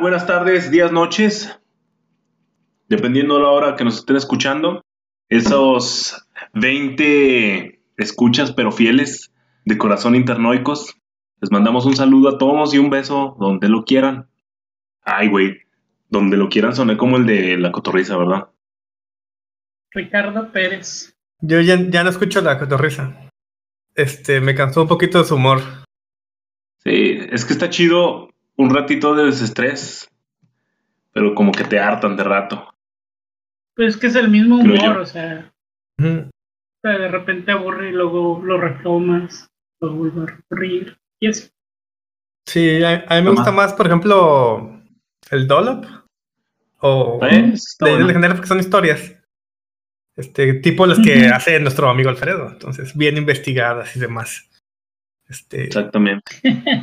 Buenas tardes, días, noches. Dependiendo de la hora que nos estén escuchando. Esos 20 escuchas pero fieles de corazón internoicos. Les mandamos un saludo a todos y un beso donde lo quieran. Ay, güey. Donde lo quieran soné como el de la cotorriza, ¿verdad? Ricardo Pérez. Yo ya, ya no escucho la cotorriza. Este, me cansó un poquito de su humor. Sí, es que está chido un ratito de desestrés, pero como que te hartan de rato. Pues es que es el mismo humor, o sea, o sea, de repente aburre y luego lo retomas, lo vuelvo a reír. Y así. Sí, a, a mí me Toma. gusta más, por ejemplo, el Dollop. O Eh, de, de general porque son historias. Este, tipo las que hace nuestro amigo Alfredo. Entonces, bien investigadas y demás. Este, Exactamente.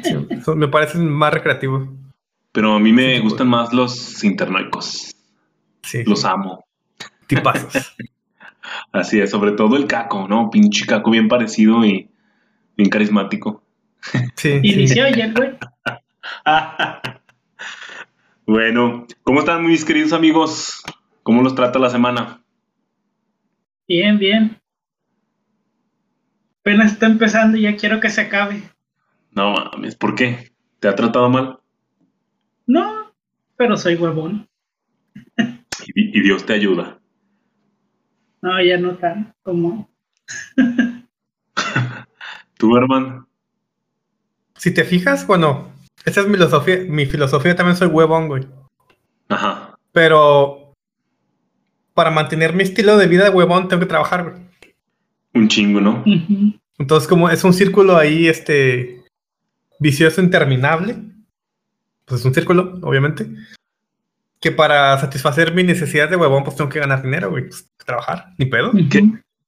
sí, son- me parecen más recreativos. Pero a mí me Sí, gustan más los internoicos. Sí, Los amo. tipazos. Así es, sobre todo el caco, ¿no? Pinche caco bien parecido y bien carismático. Sí, Y oye, güey. bueno, ¿cómo están mis queridos amigos? ¿Cómo los trata la semana? Bien, bien. Apenas está empezando y ya quiero que se acabe. No mames, ¿por qué? ¿Te ha tratado mal? No, pero soy huevón. Y, y Dios te ayuda. No, ya no tan como. ¿Tú, hermano? Si te fijas, bueno, esa es mi filosofía. Mi filosofía también soy huevón, güey. Ajá. Pero para mantener mi estilo de vida de huevón tengo que trabajar, güey. Un chingo, ¿no? Ujú. Entonces, como es un círculo ahí, este, vicioso interminable, pues es un círculo, obviamente, que para satisfacer mi necesidad de huevón, pues tengo que ganar dinero, güey, pues, trabajar, ni pedo.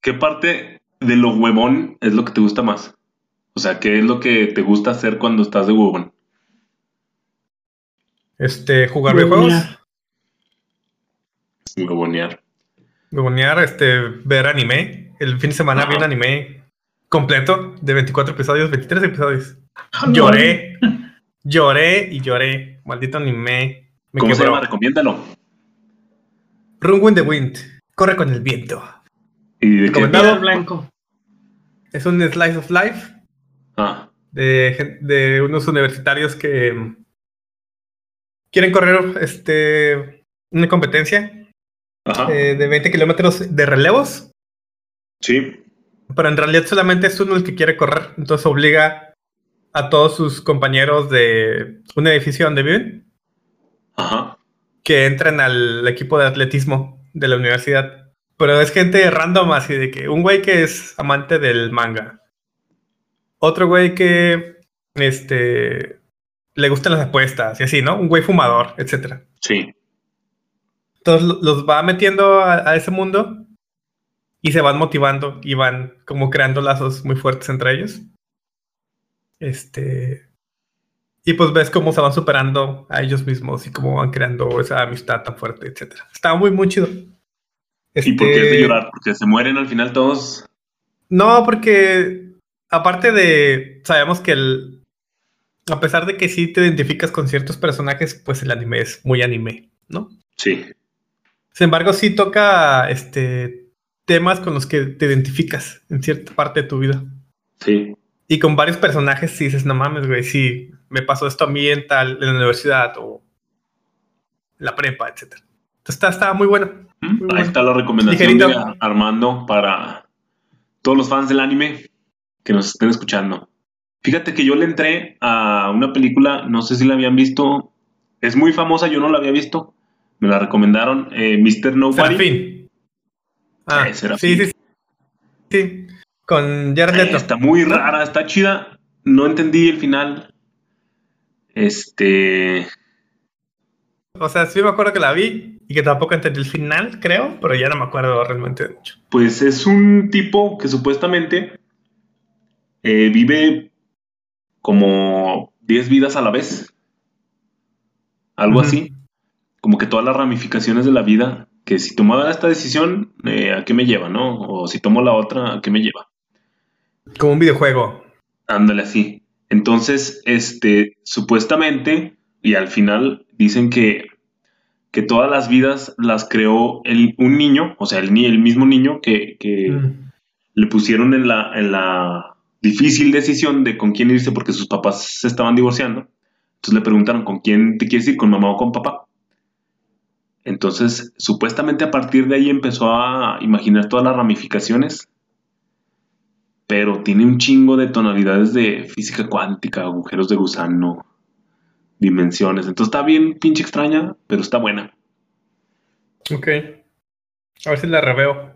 ¿Qué, parte de lo huevón es lo que te gusta más? O sea, ¿qué es lo que te gusta hacer cuando estás de huevón? Este, jugar videojuegos, Huevonear. huevonear, este, ver anime. El fin de semana vi un anime completo de 24 episodios, 23 episodios. Ah, no. Lloré, lloré y lloré. Maldito anime. Me ¿Cómo se llama? Recomiéndalo. Run with the wind. Corre con el viento. ¿Y de qué? Recomendado. Blanco. Es un slice of life Ah, de, de unos universitarios que mm, quieren correr este, una competencia ajá. eh, de 20 kilómetros de relevos, Sí. Pero en realidad solamente es uno el que quiere correr. Entonces obliga a todos sus compañeros de un edificio donde viven Ajá. que entren al equipo de atletismo de la universidad. Pero es gente random, así de que un güey que es amante del manga. Otro güey que este le gustan las apuestas y así, ¿no? Un güey fumador, etcétera. Sí. Entonces lo- los va metiendo a, a ese mundo y se van motivando y van como creando lazos muy fuertes entre ellos. Este. Y pues ves cómo se van superando a ellos mismos y cómo van creando esa amistad tan fuerte, etcétera. Está muy, muy chido. ¿Y por qué es de Este, llorar? Porque se mueren al final todos. No, porque aparte de. Sabemos que el. A pesar de que sí te identificas con ciertos personajes, pues el anime es muy anime, ¿no? Sí. Sin embargo, sí toca este temas con los que te identificas en cierta parte de tu vida. Sí. Y con varios personajes sí dices, no mames, güey, sí, me pasó esto a mí en tal, en la universidad o la prepa, etcétera. Entonces está, está muy bueno. Muy Ahí bueno. está la recomendación Ligerito. de Ar- Armando para todos los fans del anime que nos estén escuchando. Fíjate que yo le entré a una película, no sé si la habían visto, es muy famosa, yo no la había visto, me la recomendaron, eh, Mr. Nobody. Serafín. Ah, Eh, sí, sí, sí. Con Jared Eh, Leto. está muy rara, está chida, no entendí el final. Este, O sea, sí me acuerdo que la vi y que tampoco entendí el final, creo, pero ya no me acuerdo realmente de mucho. Pues es un tipo que supuestamente eh, vive como 10 vidas a la vez. Algo así. Como que todas las ramificaciones de la vida. Que si tomaba esta decisión, eh, ¿a qué me lleva, no? O si tomo la otra, ¿a qué me lleva? Como un videojuego. Ándale así. Entonces, este, supuestamente, y al final dicen que, que todas las vidas las creó el, un niño, o sea, el, el mismo niño que, que Mm. le pusieron en la, en la difícil decisión de con quién irse porque sus papás se estaban divorciando. Entonces le preguntaron con quién te quieres ir, con mamá o con papá. Entonces, supuestamente a partir de ahí empezó a imaginar todas las ramificaciones, pero tiene un chingo de tonalidades de física cuántica, agujeros de gusano, dimensiones. Entonces está bien pinche extraña, pero está buena. Ok. A ver si la reveo.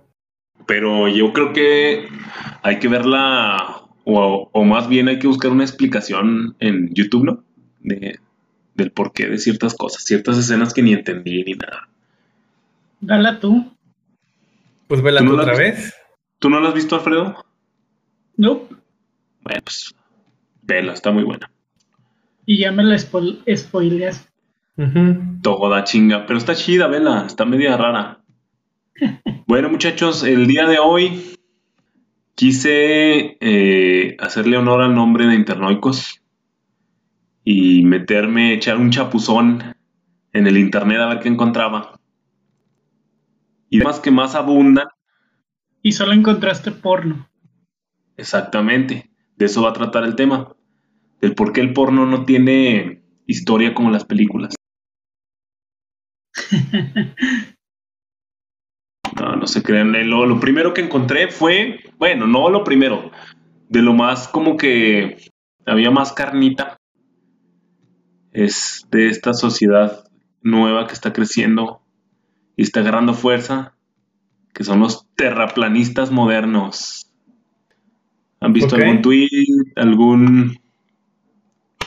Pero yo creo que hay que verla, o, o más bien hay que buscar una explicación en YouTube, ¿no? De, del porqué de ciertas cosas, ciertas escenas que ni entendí ni nada. Dala tú. Pues vela ¿Tú no otra vez. ¿Tú no la has visto, Alfredo? No. Bueno, pues vela, está muy buena. Y ya me la spo- spoileas. Ujú. Toda chinga, pero está chida, vela, está media rara. Bueno, muchachos, el día de hoy quise eh, hacerle honor al nombre de Internoicos y meterme, echar un chapuzón en el internet a ver qué encontraba. Y temas que más abundan, Y solo encontraste porno. exactamente, de eso va a tratar el tema, del por qué el porno no tiene historia como las películas. No, no se crean. Eh, Lo, lo primero que encontré fue, bueno, no lo primero, de lo más como que había más carnita, es de esta sociedad nueva que está creciendo y está agarrando fuerza, que son los terraplanistas modernos. ¿Han visto algún tweet, algún,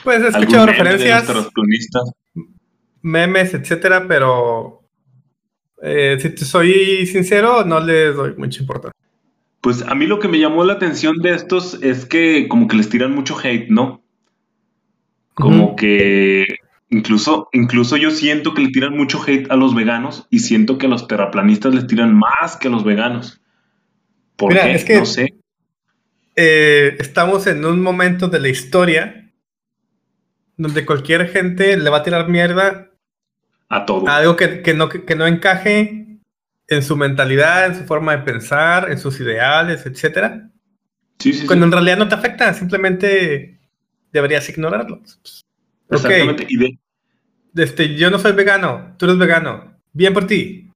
Pues he algún escuchado de los referencias, terraplanistas? memes, etcétera, pero eh, si te soy sincero, no le doy mucha importancia. Pues a mí lo que me llamó la atención de estos es que como que les tiran mucho hate, ¿no? Como que incluso, incluso yo siento que le tiran mucho hate a los veganos y siento que a los terraplanistas les tiran más que a los veganos. ¿Por Mira, qué? es que- No sé. Eh, estamos en un momento de la historia donde cualquier gente le va a tirar mierda A todo. a algo que, que no, que no encaje en su mentalidad, en su forma de pensar, en sus ideales, etcétera. Sí, sí, sí. Cuando en realidad no te afecta, simplemente deberías ignorarlo. Exactamente. Y de- este, yo no soy vegano, tú eres vegano. Bien por ti.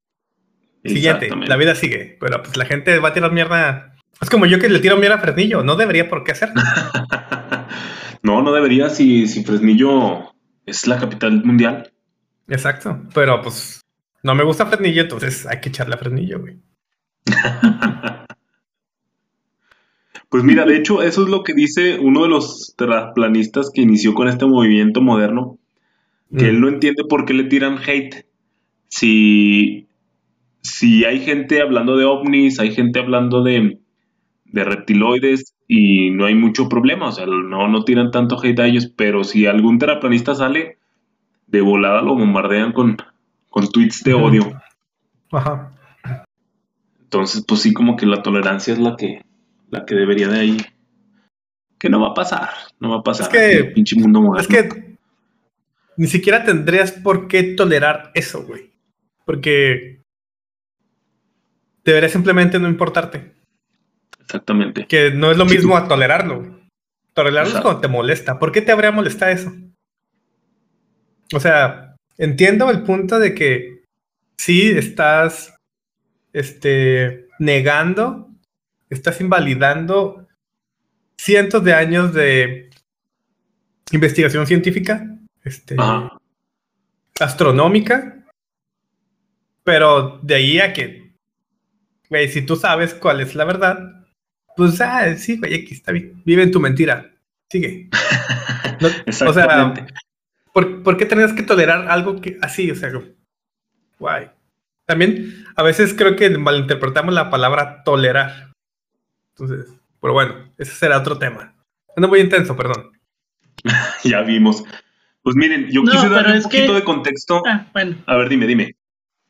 Siguiente, la vida sigue. Pero pues la gente va a tirar mierda. Es como yo que le tiro mierda a Fresnillo, no debería por qué hacerlo. no, no debería si, si Fresnillo es la capital mundial. Exacto. Pero pues no me gusta Fresnillo, entonces hay que echarle a Fresnillo, güey. Pues mira, de hecho, eso es lo que dice uno de los terraplanistas que inició con este movimiento moderno, que Mm. él no entiende por qué le tiran hate. Si, si hay gente hablando de ovnis, hay gente hablando de, de reptiloides y no hay mucho problema, o sea, no, no tiran tanto hate a ellos, pero si algún terraplanista sale, de volada lo bombardean con, con tweets de odio. Ajá. Entonces, pues sí, como que la tolerancia es la que, la que debería de ahí. Que no va a pasar, no va a pasar. Es que- el pinche mundo moderno. Es que ni siquiera tendrías por qué tolerar eso, güey. Porque debería simplemente no importarte. Exactamente. Que no es lo Sí, mismo tú- a tolerarlo. güey. Tolerarlo es cuando te molesta. ¿Por qué te habría molestado eso? O sea, entiendo el punto de que sí estás este, negando, estás invalidando cientos de años de investigación científica, este, Ajá. astronómica, pero de ahí a que, güey, si tú sabes cuál es la verdad, pues, ah, sí, güey, aquí está bien, vive en tu mentira, sigue. No- o sea. ¿por, por qué tendrías que tolerar algo que así? O sea, guay. También a veces creo que malinterpretamos la palabra tolerar. Entonces, pero bueno, ese será otro tema. Ando muy intenso, perdón. ya vimos. Pues miren, yo No, quise darle un poquito que- de contexto. Ah, bueno. A ver, dime, dime.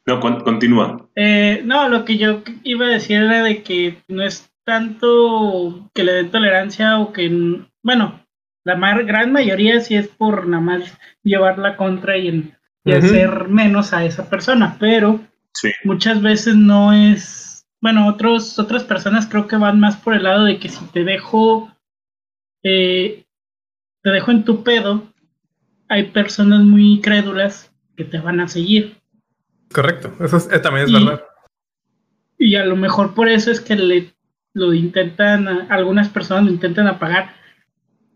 No, con- continúa. Eh, no, lo que yo iba a decir era de que no es tanto que le den tolerancia o que, bueno, La mar- gran mayoría sí es por nada más llevar la contra y, en- y hacer menos a esa persona, pero Sí. muchas veces no es, bueno, otros, otras personas creo que van más por el lado de que si te dejo, eh, te dejo en tu pedo, hay personas muy crédulas que te van a seguir. Correcto, eso es- eh, también es Y- verdad. Y a lo mejor por eso es que le lo intentan, algunas personas lo intentan apagar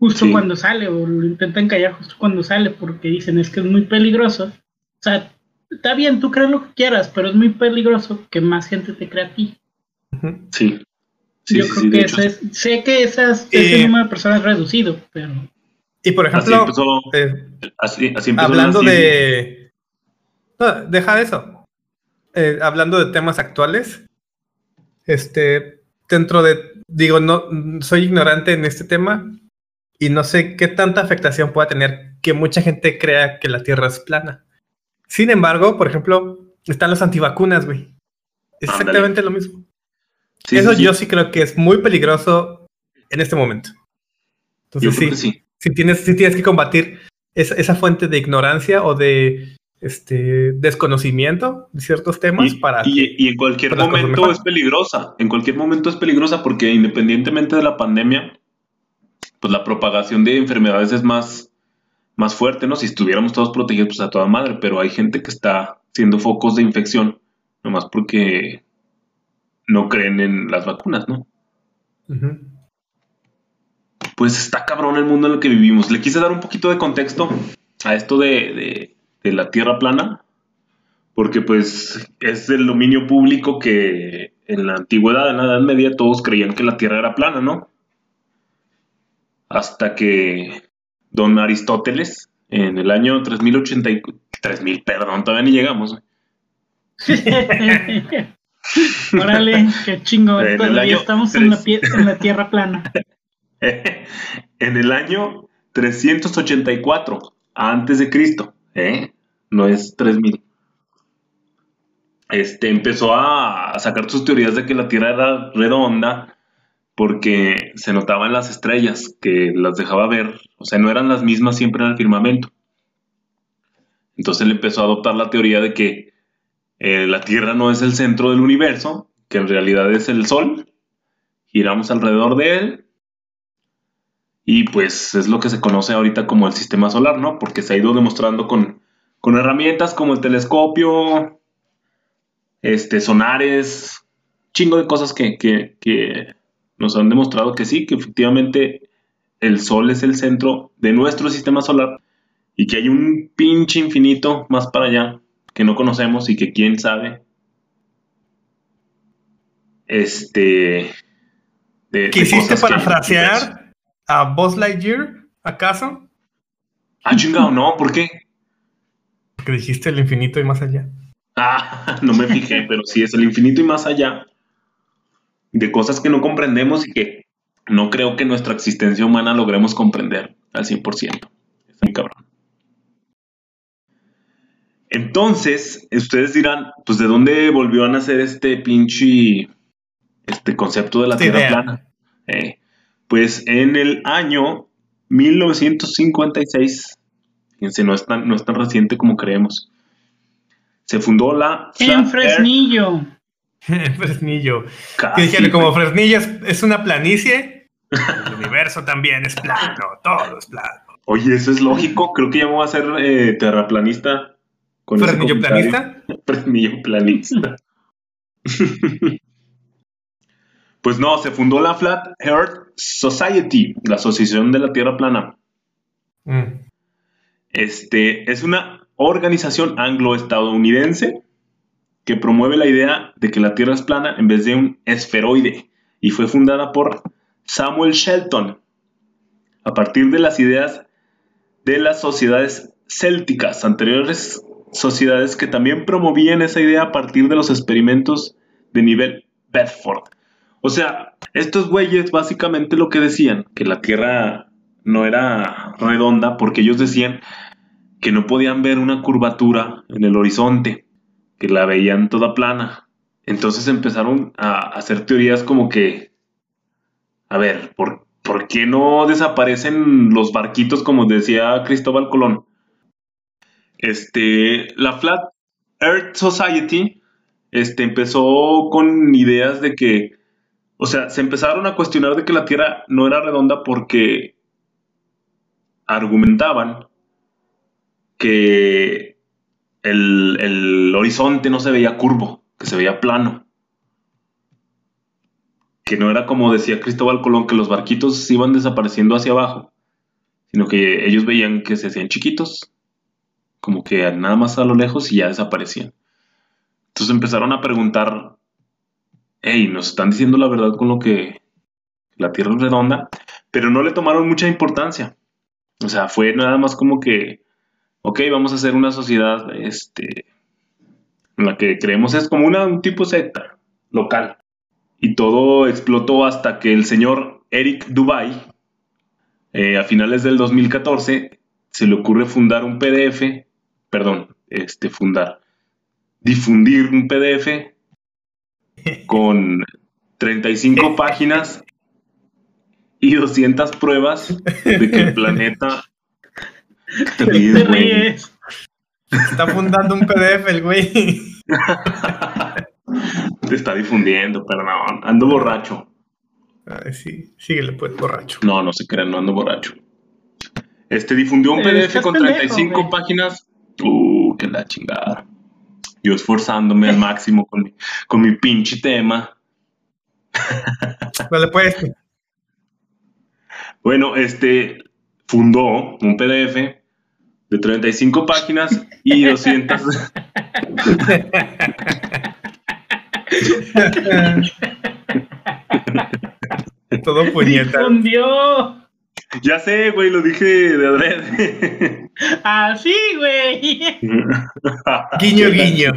justo Sí. cuando sale o lo intentan callar justo cuando sale porque dicen es que es muy peligroso. O sea, está bien, tú crees lo que quieras, pero es muy peligroso que más gente te crea a ti. Sí. Sí, Yo sí, creo sí, que hecho, eso es, sé que esas, ese Eh, número de personas es reducido, pero Y por así ejemplo, empezó, eh, así, así empezó hablando de... No, deja eso. Eh, hablando de temas actuales, este, dentro de, digo, no, soy ignorante en este tema y no sé qué tanta afectación pueda tener que mucha gente crea que la Tierra es plana. Sin embargo, por ejemplo, están los antivacunas, güey. Ándale. exactamente lo mismo. Sí, Eso sí, yo sí creo que es muy peligroso en este momento. Entonces sí, sí. si tienes, si tienes que combatir esa, esa fuente de ignorancia o de este desconocimiento de ciertos temas Y, para y- y en cualquier momento es peligrosa. En cualquier momento es peligrosa porque independientemente de la pandemia, pues la propagación de enfermedades es más, más fuerte, ¿no? Si estuviéramos todos protegidos, pues a toda madre, pero hay gente que está siendo focos de infección, nomás porque no creen en las vacunas, ¿no? Pues está cabrón el mundo en el que vivimos. Le quise dar un poquito de contexto a esto de, de- de la Tierra plana, porque pues es del dominio público que en la antigüedad, en la Edad Media, todos creían que la Tierra era plana, ¿no? Hasta que don Aristóteles, en el año 3080, y- 3000, perdón, todavía ni llegamos. órale, qué chingón. En el Todavía año estamos en la, tres. pie- en la tierra plana. en el año 384 antes de Cristo, ¿eh? No es 3000. Este empezó a sacar sus teorías de que la Tierra era redonda porque se notaban las estrellas que las dejaba ver, o sea, no eran las mismas siempre en el firmamento. Entonces él empezó a adoptar la teoría de que eh, la Tierra no es el centro del universo, que en realidad es el Sol, giramos alrededor de él y pues es lo que se conoce ahorita como el sistema solar, ¿no? Porque se ha ido demostrando con, con herramientas como el telescopio, este, sonares, chingo de cosas que, que, que nos han demostrado que sí, que efectivamente el Sol es el centro de nuestro sistema solar y que hay un pinche infinito más para allá que no conocemos y que quién sabe. Este. de- ¿Quisiste parafrasear a Buzz Lightyear, acaso? Ah, chingado, no, ¿por qué? Que dijiste el infinito y más allá. Ah, no me fijé, pero sí es el infinito y más allá de cosas que no comprendemos y que no creo que nuestra existencia humana logremos comprender al 100%. Es muy cabrón. Entonces, ustedes dirán, pues ¿de dónde volvió a nacer este pinche este concepto de la Tierra idea. plana? Eh, pues en el año 1956, fíjense, no es tan, no es tan reciente como creemos, se fundó la En Earth- Fresnillo. Casi, Que dijeron, como. Fresnillo es, es una planicie, el universo también es plano, todo es plano. Oye, eso es lógico. Creo que ya me voy a hacer eh, terraplanista. con ¿Fresnillo planista? Fresnillo planista. pues no, se fundó la Flat Earth Society, la Asociación de la Tierra Plana. Mm. Este es una organización anglo-estadounidense que promueve la idea de que la Tierra es plana en vez de un esferoide y fue fundada por Samuel Shelton a partir de las ideas de las sociedades célticas, anteriores sociedades que también promovían esa idea a partir de los experimentos de nivel Bedford. O sea, estos güeyes básicamente lo que decían, que la Tierra no era redonda porque ellos decían que no podían ver una curvatura en el horizonte, que la veían toda plana. Entonces empezaron a hacer teorías como que, a ver, ¿por ¿por qué no desaparecen los barquitos como decía Cristóbal Colón? Este, la Flat Earth Society este, empezó con ideas de que, o sea, se empezaron a cuestionar de que la Tierra no era redonda porque argumentaban que el, el horizonte no se veía curvo, que se veía plano. Que no era como decía Cristóbal Colón, que los barquitos iban desapareciendo hacia abajo, sino que ellos veían que se hacían chiquitos, como que nada más a lo lejos y ya desaparecían. Entonces empezaron a preguntar, hey, nos están diciendo la verdad con lo que la Tierra es redonda, pero no le tomaron mucha importancia. O sea, fue nada más como que, ok, vamos a hacer una sociedad este, en la que creemos es como una, un tipo secta local. Y todo explotó hasta que el señor Eric Dubai, eh, a finales del 2014, se le ocurre fundar un PDF, perdón, este, fundar, difundir un PDF con 35 páginas y 200 pruebas de que el planeta te ríes. Está fundando un PDF el güey. Te está difundiendo, perdón. Ando borracho. Ay, sí, síguele pues, borracho. No, no se crean, no ando borracho. Este difundió un PDF estás con pendejo, 35 güey. páginas. Uh, que la chingada. Yo esforzándome al máximo con mi, con mi pinche tema. Vale, pues. Bueno, este fundó un PDF de 35 páginas y 200. Todo puñeta. Difundió. ya sé, güey, lo dije de adrede. Así, güey. Guiño, guiño.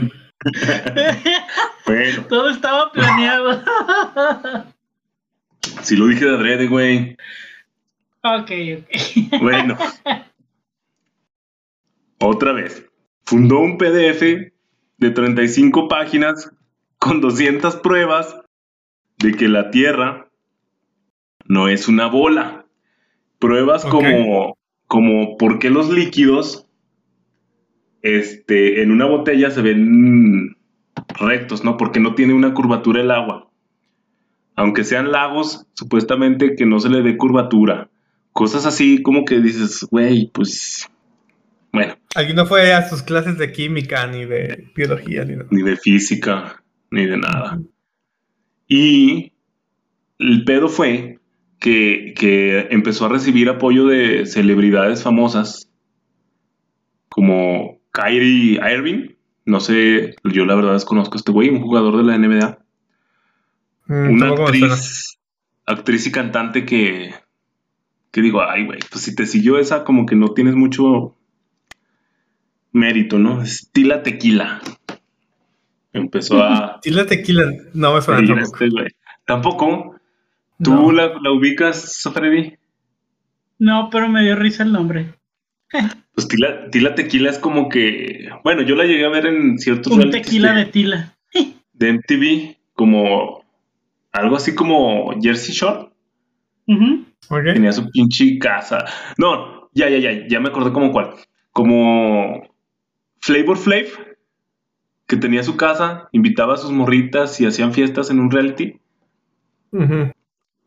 Bueno, Todo estaba planeado. sí lo dije de adrede, güey. ok, ok. Bueno. Otra vez. Fundó un PDF de 35 páginas con 200 pruebas de que la Tierra no es una bola. Pruebas como, como por qué los líquidos este, en una botella se ven rectos, ¿no? Porque no tiene una curvatura el agua. Aunque sean lagos, supuestamente que no se le dé curvatura. Cosas así como que dices, güey, pues... Bueno, Alguien no fue a sus clases de química ni de biología ni nada. ni de física, ni de nada. Y el pedo fue que, que empezó a recibir apoyo de celebridades famosas como Kyrie Irving. No sé, yo la verdad desconozco a este güey, un jugador de la NBA. Mm, Una actriz, actriz y cantante que, que digo, ay, güey, pues si te siguió esa, como que no tienes mucho mérito, ¿no? Estila Tequila. Empezó a... Sí, la tequila no me suena tampoco. este güey. Tampoco. ¿Tú No. la, la ubicas, Freddy? No, pero me dio risa el nombre. Pues Tila, Tila Tequila es como que... Bueno, yo la llegué a ver en ciertos Un tequila de, de tila. de MTV, como... Algo así como Jersey Shore. Ok. Tenía su pinche casa. No, ya, ya, ya, ya me acordé como cuál. Como Flavor Flav, que tenía su casa, invitaba a sus morritas y hacían fiestas en un reality.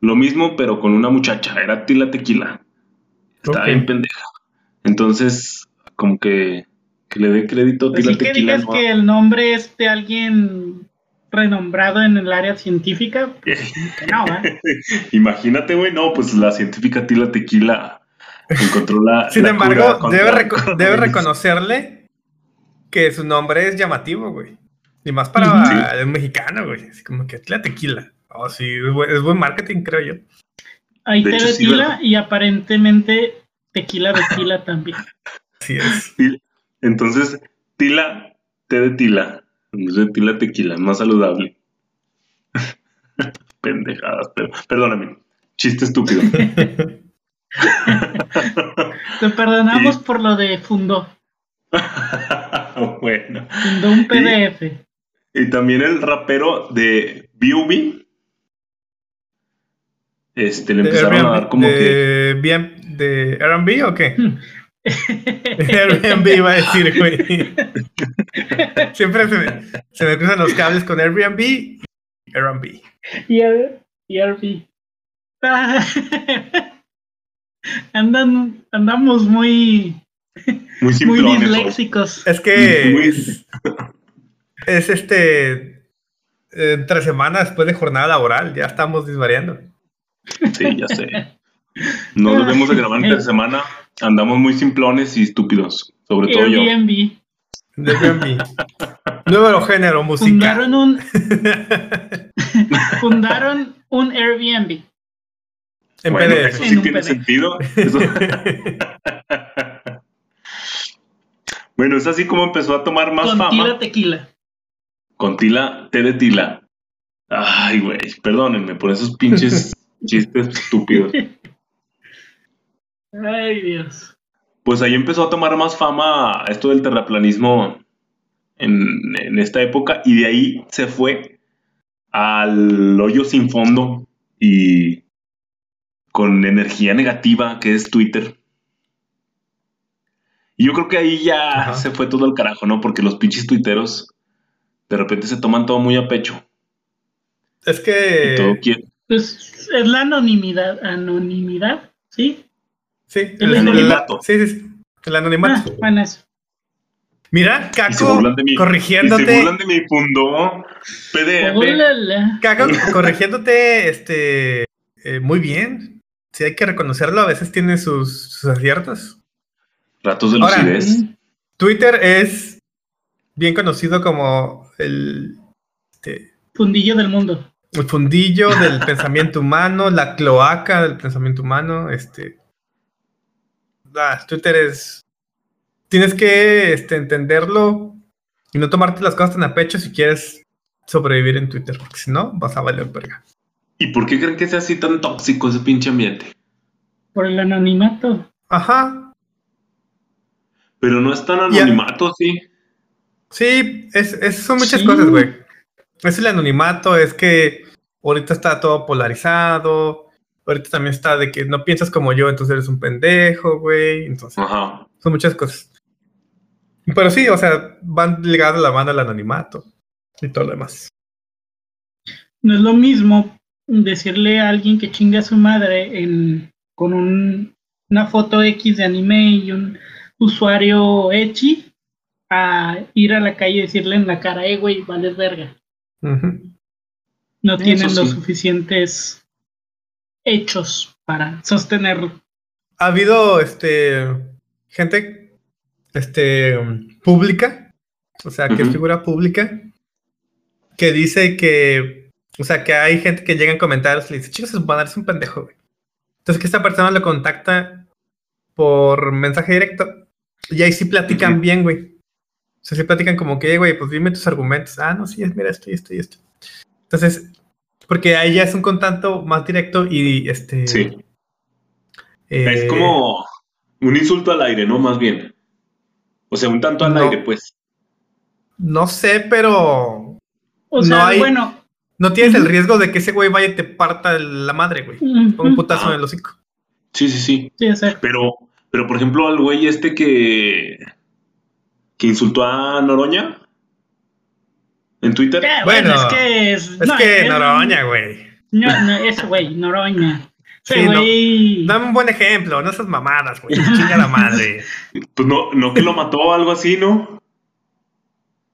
Lo mismo, pero con una muchacha, era Tila Tequila. Estaba bien pendeja. Entonces, como que, que le dé crédito a Tila Pues que Tequila. digas ¿no? que el nombre es de alguien renombrado en el área científica. pues, que no, ¿eh? Imagínate, güey, no, pues la científica Tila Tequila encontró la. Sin la embargo, cura debe, reco- reconocerle que su nombre es llamativo, güey. Y más para. Sí. un mexicano, güey. Así como que la tequila. Oh, sí, es buen, es buen marketing, creo yo. Hay De té hecho, de sí, tila ¿verdad? y aparentemente tequila de tila también. Así es. Entonces, Tila, té de Tila. En vez de Tila Tequila, más saludable. Pendejadas, pero perdóname. Chiste estúpido. Te perdonamos Y- por lo de fundó. bueno. Un PDF. Y también el rapero de B.O.B. este, le empezaron a dar como de, que... bien- ¿De Airbnb o qué? Airbnb iba a decir, güey. Siempre se me, se me cruzan los cables con Airbnb y Airbnb. Y a- y RV. Ah, Andan, andamos muy, Muy muy simplones. ¿no? disléxicos. Es que Muy- es, es este entre semanas después de jornada laboral, ya estamos disvariando. Sí, ya sé. No debemos de grabar entre semana. Andamos muy simplones y estúpidos. Sobre todo yo. Airbnb. De Airbnb. Nuevo género musical. Fundaron un, fundaron un Airbnb. En Bueno, PDF. eso sí tiene PDF. sentido. Eso- bueno, es así como empezó a tomar más con fama. tila tequila. Con tila, té de tila. Ay, güey, perdónenme por esos pinches chistes estúpidos. Ay, Dios. Pues ahí empezó a tomar más fama esto del terraplanismo en, en esta época y de ahí se fue al hoyo sin fondo y con energía negativa que es Twitter. Y yo creo que ahí ya Ajá. se fue todo el carajo, ¿no? Porque los pinches tuiteros de repente se toman todo muy a pecho Es todo que quiere. Pues es la anonimidad. Anonimidad, ¿sí? sí, El anonimato. Sí, sí, sí. El Ah, anonimato. bueno, eso. Mira, se Caco se corrigiéndote. burlan de mi fundo PDF. Caco corrigiéndote este eh, muy bien. Sí, hay que reconocerlo, a veces tiene sus, sus aciertos. Ratos de Ahora, lucidez. Twitter es bien conocido como el, este, Fundillo del mundo. el fundillo del pensamiento humano, la cloaca del pensamiento humano. Este, ah, Twitter es. Tienes que este, entenderlo y no tomarte las cosas tan a pecho si quieres sobrevivir en Twitter, porque si no, vas a valer verga. ¿Y por qué creen que sea así tan tóxico ese pinche ambiente? Por el anonimato. Ajá, Pero no es tan Ya. anonimato, sí. Sí, es, es- son muchas Sí. cosas, güey. Es el anonimato, es que ahorita está todo polarizado. Ahorita también está de que no piensas como yo, entonces eres un pendejo, güey. Entonces, Ajá. son muchas cosas. Pero sí, o sea, van ligadas a la mano al anonimato y todo lo demás. No es lo mismo decirle a alguien que chingue a su madre en, con un- una foto X de anime y un usuario Echi a ir a la calle y decirle en la cara, eh, güey, vales verga. No Eso tienen los suficientes hechos para sostenerlo. Ha habido este gente este pública, o sea, que es figura pública, que dice que, o sea, que hay gente que llega en comentarios y le dice, chicos, van a es un pendejo, güey. Entonces que esta persona lo contacta por mensaje directo y ahí sí platican bien, güey. O sea, sí platican como que, "Eh, güey, pues dime tus argumentos. Ah, no, sí, es, mira esto y esto y esto. Entonces, porque ahí ya es un contacto más directo y este... Sí. eh, Es como un insulto al aire, ¿no? Más bien. O sea, un tanto al No. aire, pues. No sé, pero O sea, No hay- bueno, no tienes el riesgo de que ese güey vaya y te parta la madre, güey. ujú, Con un putazo Ajá. en el hocico. Sí, sí, sí. sí, exacto. Pero, pero por ejemplo, al güey este que. que insultó a Noroña. En Twitter. Eh, bueno, Bueno, es que es, Es no, que es- Noroña, güey. No, no, ese güey, Noroña. Sí, no. güey. Dame un buen ejemplo, no esas mamadas, güey. Chinga la madre. Pues no, no que lo mató o algo así, ¿no?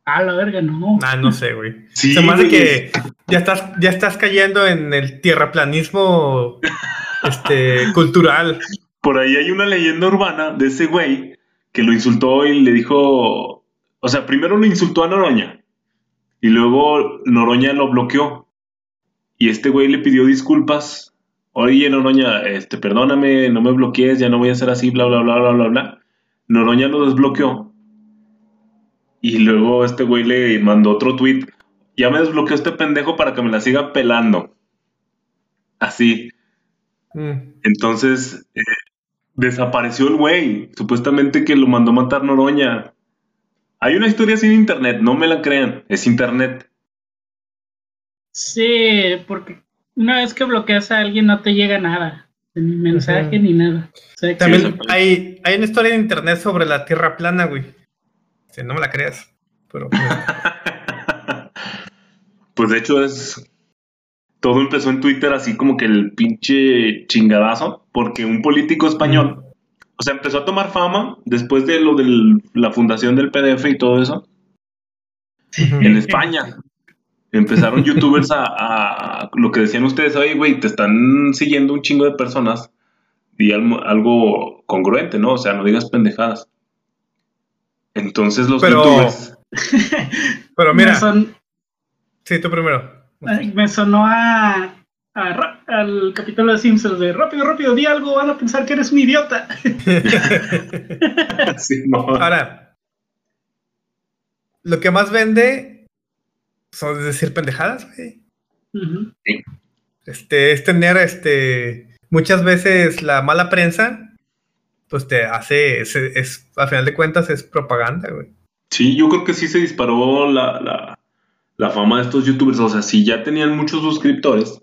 A la verga, no. Ah, no sé, güey. Sí, Se me hace güey, que ya estás, ya estás cayendo en el tierraplanismo este, cultural. Por ahí hay una leyenda urbana de ese güey que lo insultó y le dijo. O sea, primero lo insultó a Noroña. Y luego Noroña lo bloqueó. Y este güey le pidió disculpas. Oye, Noroña, este, perdóname, no me bloquees, ya no voy a ser así, bla, bla, bla, bla, bla, bla. Noroña lo desbloqueó. Y luego este güey le mandó otro tweet. Ya me desbloqueó este pendejo para que me la siga pelando. Así. Mm. Entonces, eh, desapareció el güey. Supuestamente que lo mandó matar Noroña. Hay una historia así en internet, no me la crean, es internet. Sí, porque una vez que bloqueas a alguien no te llega nada, ni mensaje ni nada. O sea, que- También hay, hay una historia en internet sobre la Tierra plana, güey. Si no me la creas. Pero pues, Pues de hecho es. Todo empezó en Twitter así como que el pinche chingadazo, porque un político español, o sea, empezó a tomar fama después de lo de la fundación del PDF y todo eso, en España. Empezaron youtubers a, a- lo que decían ustedes, oye, güey, te están siguiendo un chingo de personas y algo, algo congruente, ¿no? O sea, no digas pendejadas. Entonces los Pero- youtubers... pero mira, son- sí, tú primero. Me sonó a, al capítulo de Simpsons de rápido, rápido, di algo, van a pensar que eres un idiota. Sí, no. Ahora, lo que más vende son decir pendejadas, güey. Este, es tener este muchas veces la mala prensa, pues te hace, es, es- a final de cuentas es propaganda, güey. Sí, yo creo que sí se disparó la, la, la fama de estos youtubers. O sea, si ya tenían muchos suscriptores,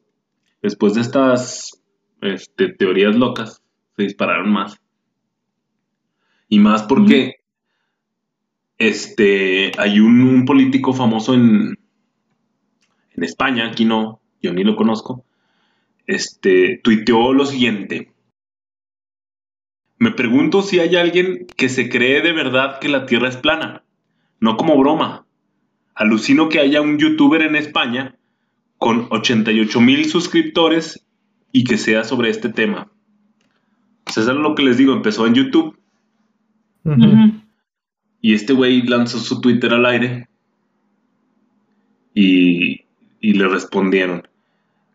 después de estas este, teorías locas, se dispararon más. Y más porque este, hay un, un político famoso en, en España, aquí no, yo ni lo conozco, este, tuiteó lo siguiente. Me pregunto si hay alguien que se cree de verdad que la Tierra es plana, no como broma. Alucino que haya un youtuber en España con 88 mil suscriptores y que sea sobre este tema. Pues eso es lo que les digo, empezó en YouTube y este güey lanzó su Twitter al aire y, y le respondieron.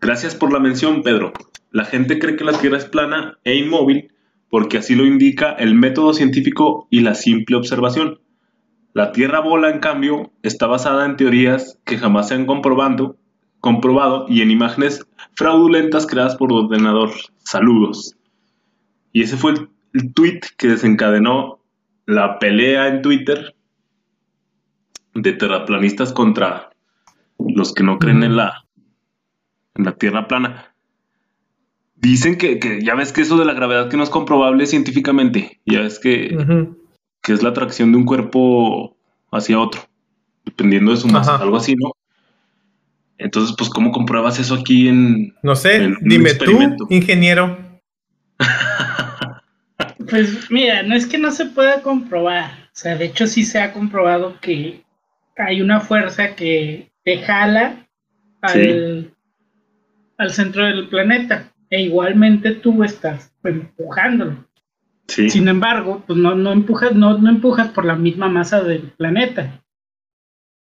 Gracias por la mención, Pedro. La gente cree que la Tierra es plana e inmóvil porque así lo indica el método científico y la simple observación. La Tierra bola, en cambio, está basada en teorías que jamás se han comprobando, comprobado y en imágenes fraudulentas creadas por ordenador. Saludos. Y ese fue el, tweet que desencadenó la pelea en Twitter de terraplanistas contra los que no creen en la, en la Tierra plana. Dicen que, que ya ves que eso de la gravedad que no es comprobable científicamente, ya ves que. Que es la atracción de un cuerpo hacia otro, dependiendo de su masa, Ajá. algo así, ¿no? Entonces, pues, ¿cómo compruebas eso aquí en... No sé, En dime tú, ingeniero. Pues mira, no es que no se pueda comprobar. O sea, de hecho sí se ha comprobado que hay una fuerza que te jala al, al centro del planeta. E igualmente tú estás empujándolo. Sí, Sin embargo, pues no, no empujas, no, no empujas por la misma masa del planeta.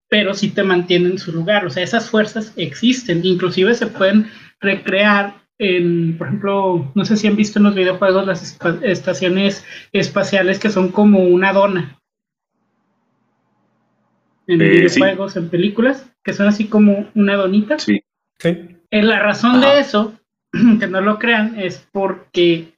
Pero sí te mantienen en su lugar. O sea, esas fuerzas existen. Inclusive se pueden recrear en, por ejemplo, no sé si han visto en los videojuegos las estaciones espaciales que son como una dona. En Eh, sí. videojuegos, en películas, que son así como una donita. sí. Sí. Eh, La razón Ajá. de eso, que no lo crean, es porque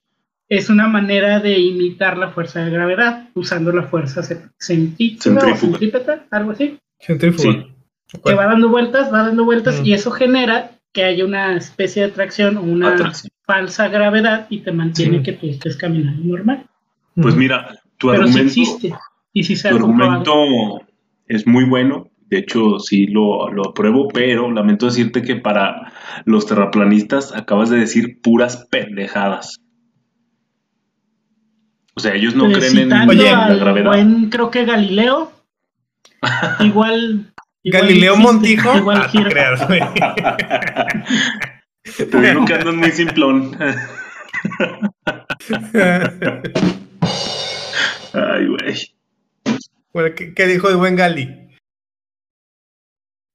es una manera de imitar la fuerza de gravedad usando la fuerza centrípeta, algo así, Centrífuga. Sí. que va dando vueltas, va dando vueltas Mm. y eso genera que haya una especie de atracción o una Atracción. falsa gravedad y te mantiene Sí. que tú estés caminando normal. Pues Ujú. mira, tu Pero sí argumento... existe y sí se Tu comprobado. argumento es muy bueno, de hecho sí lo, lo apruebo, pero lamento decirte que para los terraplanistas acabas de decir puras pendejadas. O sea, ellos no creen en Oye, la gravedad. buen, creo que Galileo, igual... igual Galileo existe, Montijo. igual Ah, creas, güey. Te digo que andas muy simplón. Ay, güey. bueno, ¿qué, qué dijo el buen Gali?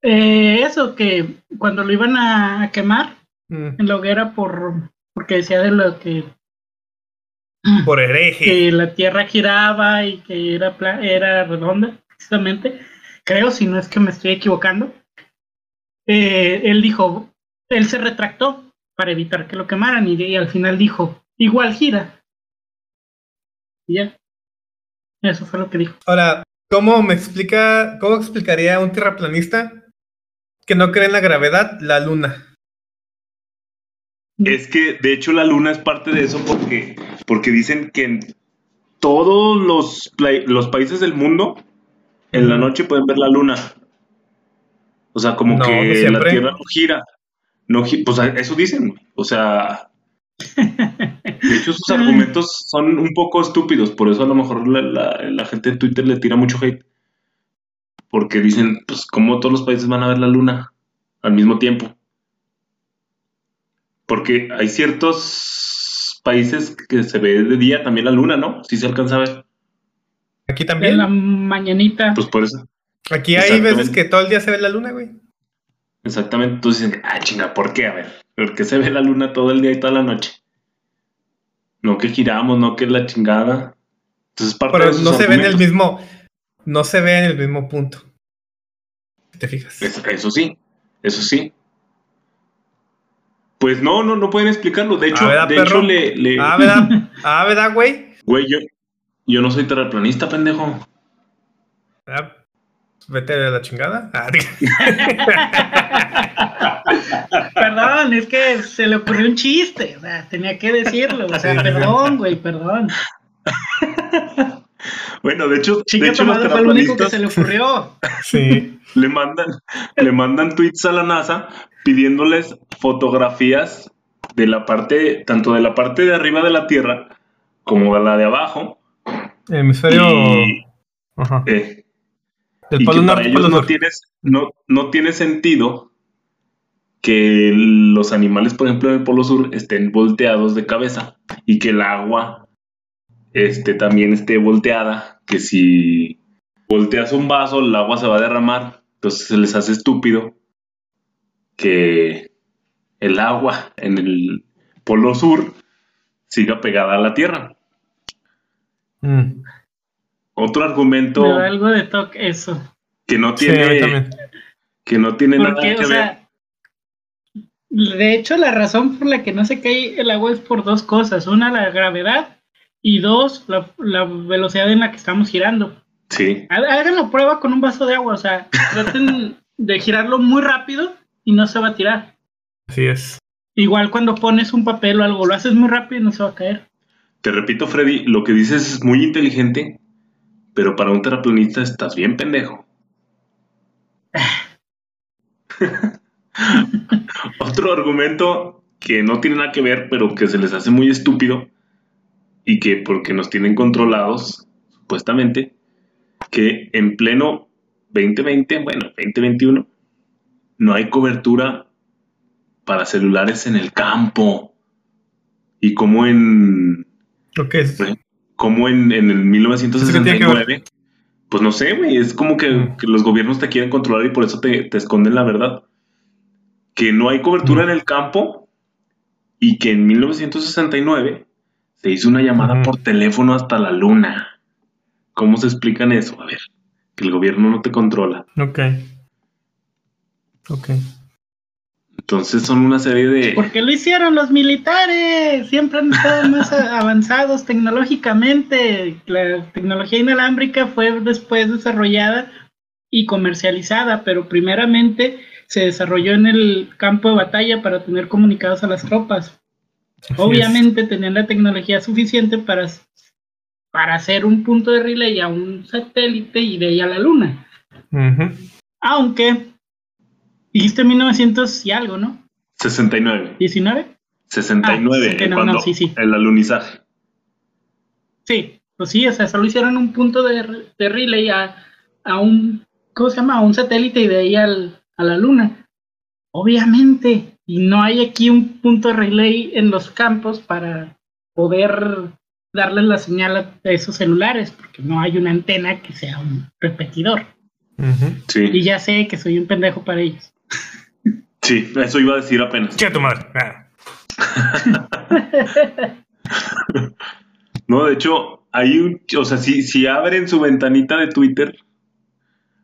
Eh, eso, que cuando lo iban a, a quemar Mm, en la hoguera por porque decía de lo que, Por hereje. que la tierra giraba y que era, pla- era redonda, precisamente, creo, si no es que me estoy equivocando, eh, él dijo, él se retractó para evitar que lo quemaran y, y al final dijo, igual gira. Y ya. Eso fue lo que dijo. Ahora, ¿cómo me explica, cómo explicaría un terraplanista que no cree en la gravedad la luna? Es que de hecho la luna es parte de eso porque, porque dicen que en todos los, play- los países del mundo en la noche pueden ver la luna. O sea, como No, que la. Tierra no gira. No, pues eso dicen. O sea, de hecho sus argumentos son un poco estúpidos. Por eso a lo mejor la, la- la gente en Twitter le tira mucho hate. Porque dicen, pues, ¿cómo todos los países van a ver la luna al mismo tiempo? Porque hay ciertos países que se ve de día también la luna, ¿no? Si se alcanza a ver. Aquí En también. la mañanita. Pues por eso. Aquí hay veces que todo el día se ve la luna, güey. Exactamente. Entonces dicen, ah, chinga, ¿por qué? A ver, ¿por qué se ve la luna todo el día y toda la noche? No que giramos, no que la chingada. Entonces parte Pero de no se ve en el mismo. No se ve en el mismo punto. ¿Te fijas? Es- Eso sí, eso sí. Pues no, no, no pueden explicarlo. De hecho, Ah, ¿verdad, de perro? hecho le, le- Ah, ¿verdad? Ah, ¿verdad, güey? güey, yo, yo no soy terraplanista, pendejo. Ah, vete a la chingada. Ah, Perdón, es que se le ocurrió un chiste. O sea, tenía que decirlo. O sea, Sí, sí. perdón, güey, perdón. Bueno, de hecho, de hecho los fue lo único que se le ocurrió. sí. le mandan, le mandan tweets a la NASA pidiéndoles fotografías de la parte, tanto de la parte de arriba de la Tierra como de la de abajo. El hemisferio. Y, Ajá. eh, Del y polo que norte, para ellos no, tienes, no, no tiene sentido que los animales, por ejemplo, en el Polo Sur estén volteados de cabeza y que el agua este, también esté volteada, que si volteas un vaso, el agua se va a derramar, entonces se les hace estúpido que el agua en el Polo Sur siga pegada a la Tierra. Mm. Otro argumento Me da algo de toque eso. que no tiene, que no tiene nada que o ver. sea, de hecho, la razón por la que no se cae el agua es por dos cosas. Una, la gravedad. Y dos, la, la velocidad en la que estamos girando. Sí, Ha- Hagan la prueba con un vaso de agua. O sea, traten de girarlo muy rápido y no se va a tirar. Así es. Igual cuando pones un papel o algo, lo haces muy rápido y no se va a caer. te repito, Freddy, lo que dices es muy inteligente, pero para un terraplanista estás bien pendejo. Otro argumento que no tiene nada que ver, pero que se les hace muy estúpido y que porque nos tienen controlados, supuestamente, que en pleno 2020, bueno, 2021, no hay cobertura para celulares en el campo. Y como en Lo que es. como en, en el ¿Eso qué tiene que 1969. Pues no sé, güey, es como que, Mm. que los gobiernos te quieren controlar y por eso te, te esconden la verdad. Que no hay cobertura Mm. en el campo y que en 1969 se hizo una llamada Ujú. por teléfono hasta la luna. ¿Cómo se explican eso? A ver, que el gobierno no te controla. Ok. Ok. Entonces son una serie de... ¿Por qué lo hicieron los militares? Siempre han estado más avanzados tecnológicamente. La tecnología inalámbrica fue después desarrollada y comercializada, pero primeramente se desarrolló en el campo de batalla para tener comunicados a las tropas. Así Obviamente tenían la tecnología suficiente para, para hacer un punto de relay a un satélite y de ahí a la luna. Aunque dijiste 1900 y algo, ¿no? 69. ¿19? 69, Ah, 69, cuando no, sí, sí. el alunizaje. Sí, pues sí, o sea, solo hicieron un punto de, re- de relay a, a un, ¿cómo se llama? A un satélite y de ahí al, a la luna. Obviamente, y no hay aquí un punto de relay en los campos para poder darles la señal a esos celulares, porque no hay una antena que sea un repetidor. Ujú. Sí, Y ya sé que soy un pendejo para ellos. Sí, eso iba a decir apenas. Chica tu madre. Ah. No, de hecho, hay un, o sea, si, si abren su ventanita de Twitter,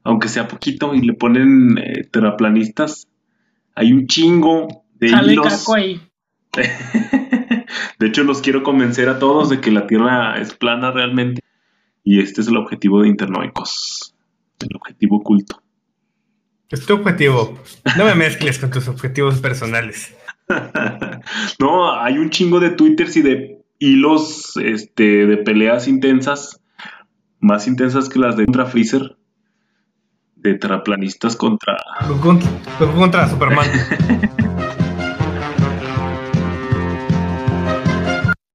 aunque sea poquito, y le ponen eh, terraplanistas, hay un chingo de Sale hilos. caco ahí. de hecho, los quiero convencer a todos de que la Tierra es plana realmente. Y este es el objetivo de Internoicos. El objetivo oculto. Es tu objetivo. No me mezcles con tus objetivos personales. no, hay un chingo de twitters y de hilos este, de peleas intensas, más intensas que las de contra Freezer, de terraplanistas contra... Contra, contra Superman.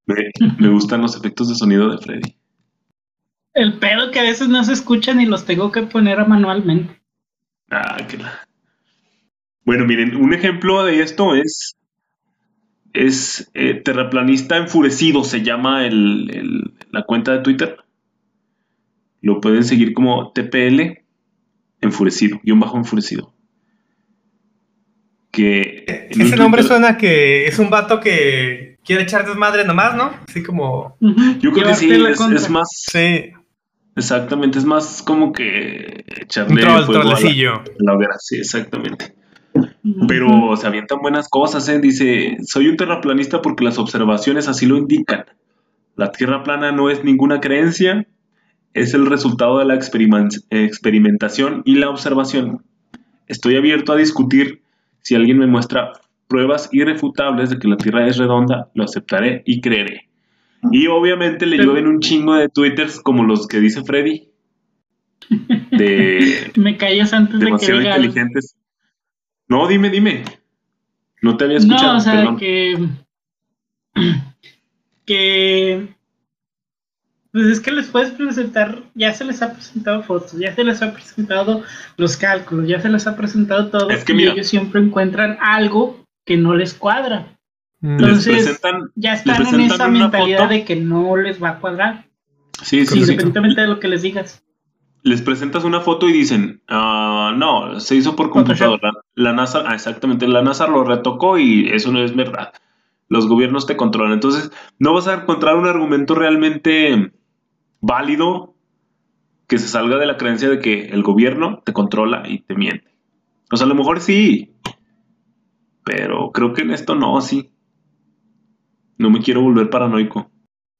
me, me gustan los efectos de sonido de Freddy. El pedo que a veces no se escuchan y los tengo que poner manualmente. Ah, qué la... Bueno, miren, un ejemplo de esto es es eh, Terraplanista Enfurecido, se llama el, el- la cuenta de Twitter. Lo pueden seguir como TPL Enfurecido, guion bajo enfurecido. Que Ese nombre suena que es un vato que quiere echar desmadre nomás, ¿no? Así como. Yo creo que sí, es, es más. Sí, Exactamente, es más como que echarle un troll, fuego a la, la hoguera. Sí, exactamente. Pero se avientan buenas cosas, ¿eh? Dice, soy un terraplanista porque las observaciones así lo indican. La Tierra plana no es ninguna creencia, es el resultado de la experimen- experimentación y la observación. Estoy abierto a discutir si alguien me muestra pruebas irrefutables de que la Tierra es redonda, lo aceptaré y creeré. Y obviamente le Pero- llueven un chingo de twitters como los que dice Freddy. De Me callas antes de que inteligentes. No, dime, dime. No te había escuchado, No, o sea, perdón. que. Que. Pues es que les puedes presentar, ya se les ha presentado fotos, ya se les ha presentado los cálculos, ya se les ha presentado todo, Es que y mira. ellos siempre encuentran algo que no les cuadra. Mm. Les Entonces, presentan, Ya están en presentan esa mentalidad foto. de que no les va a cuadrar, sí, sí, sí. independientemente de lo que les digas. Les presentas una foto y dicen, ah, no, se hizo por computadora. La, la NASA, ah, exactamente, la NASA lo retocó y eso no es verdad. Los gobiernos te controlan. Entonces, no vas a encontrar un argumento realmente válido que se salga de la creencia de que el gobierno te controla y te miente. O sea, a lo mejor sí, pero creo que en esto no, sí. No me quiero volver paranoico.